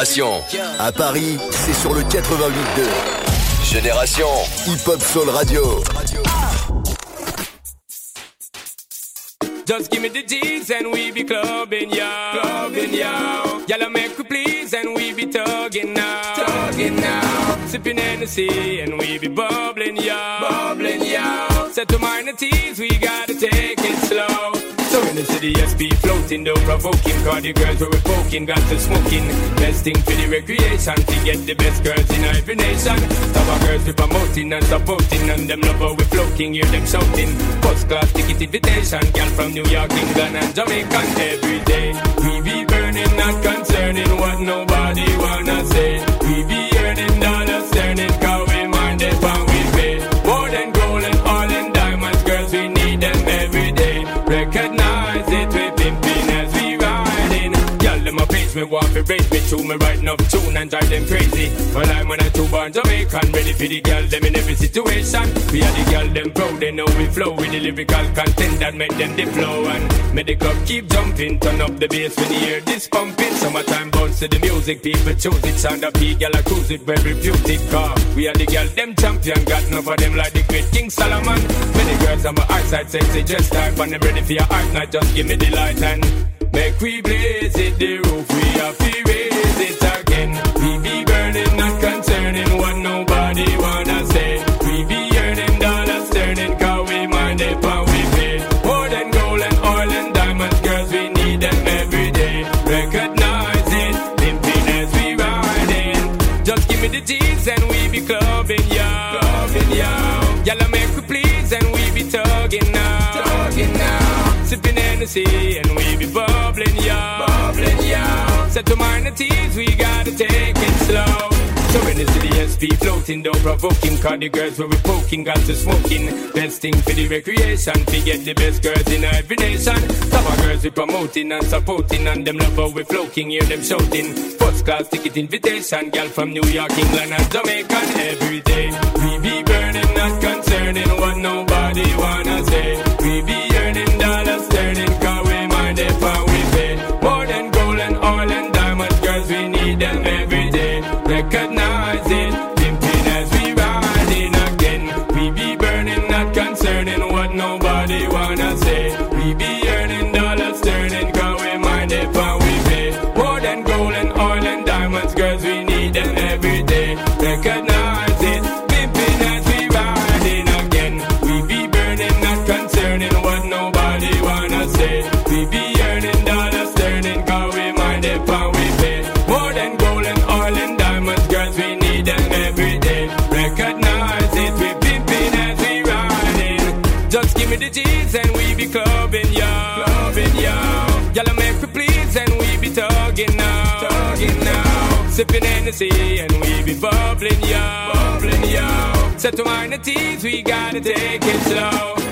Génération. À Paris, c'est sur le 88.2. Génération Hip Hop Soul Radio. Just give me the G's and we be clubbing, yo. Clubbing, yo. Y'all make we please and we be tugging now. Tugging now. Sipping and we be bubbling, yo. Bubbling, yo. Set to minor teas, we gotta take So in the SP floating, though provoking. Cause the girls were poking, got to smoking. Best thing for the recreation, to get the best girls in every nation. Of girls we promoting and supporting, and them lover we floating, hear them shouting. First class ticket invitation, girl from New York, England, and Jamaica every day. We be burning, not concerning what nobody wanna say. Page me, want to raise me to me, writing up tune and drive them crazy. Well, I'm when I two born Jamaican, ready for the girl, them in every situation. We are the girl, them proud, they know we flow with the lyrical content that make them the flow. And make the club keep jumping, turn up the bass when you hear this pumping. Summertime bounce to the music, people choose it, sound up, girl, I cruise it, very beauty car. We are the girl, them champion, got enough of them like the great King Solomon. Many girls on my eyesight, sexy, just type, and them ready for your art night, just give me the light and make we blaze it, the roof, we have to raise it again. We be burning, not concerning what nobody wanna say. We be earning dollars, turning, cause we mind it, and we pay. More than gold and oil and diamonds, girls, we need them every day. Recognize it, pimping as we riding. Just give me the G's and we be clubbing, yeah. Clubbing, yeah. Y'all make we please and we be tugging now. Tugging now. Sipping Hennessy and we be bubbling, yeah. Bubbling, yeah. Set to mind the teas, we gotta take it slow. So when the city SP floating, don't provoking, cause the girls were we poking, got to smoking. Best thing for the recreation, we get the best girls in every nation. Of girls we promoting and supporting, and them lover we floating, hear them shouting. First class ticket invitation, girl from New York, England, and Jamaica every day. We be burning, not Sipping Hennessy and we be bubbling, yeah. Bubbling, yeah. Set to mind the teas, we gotta take it slow.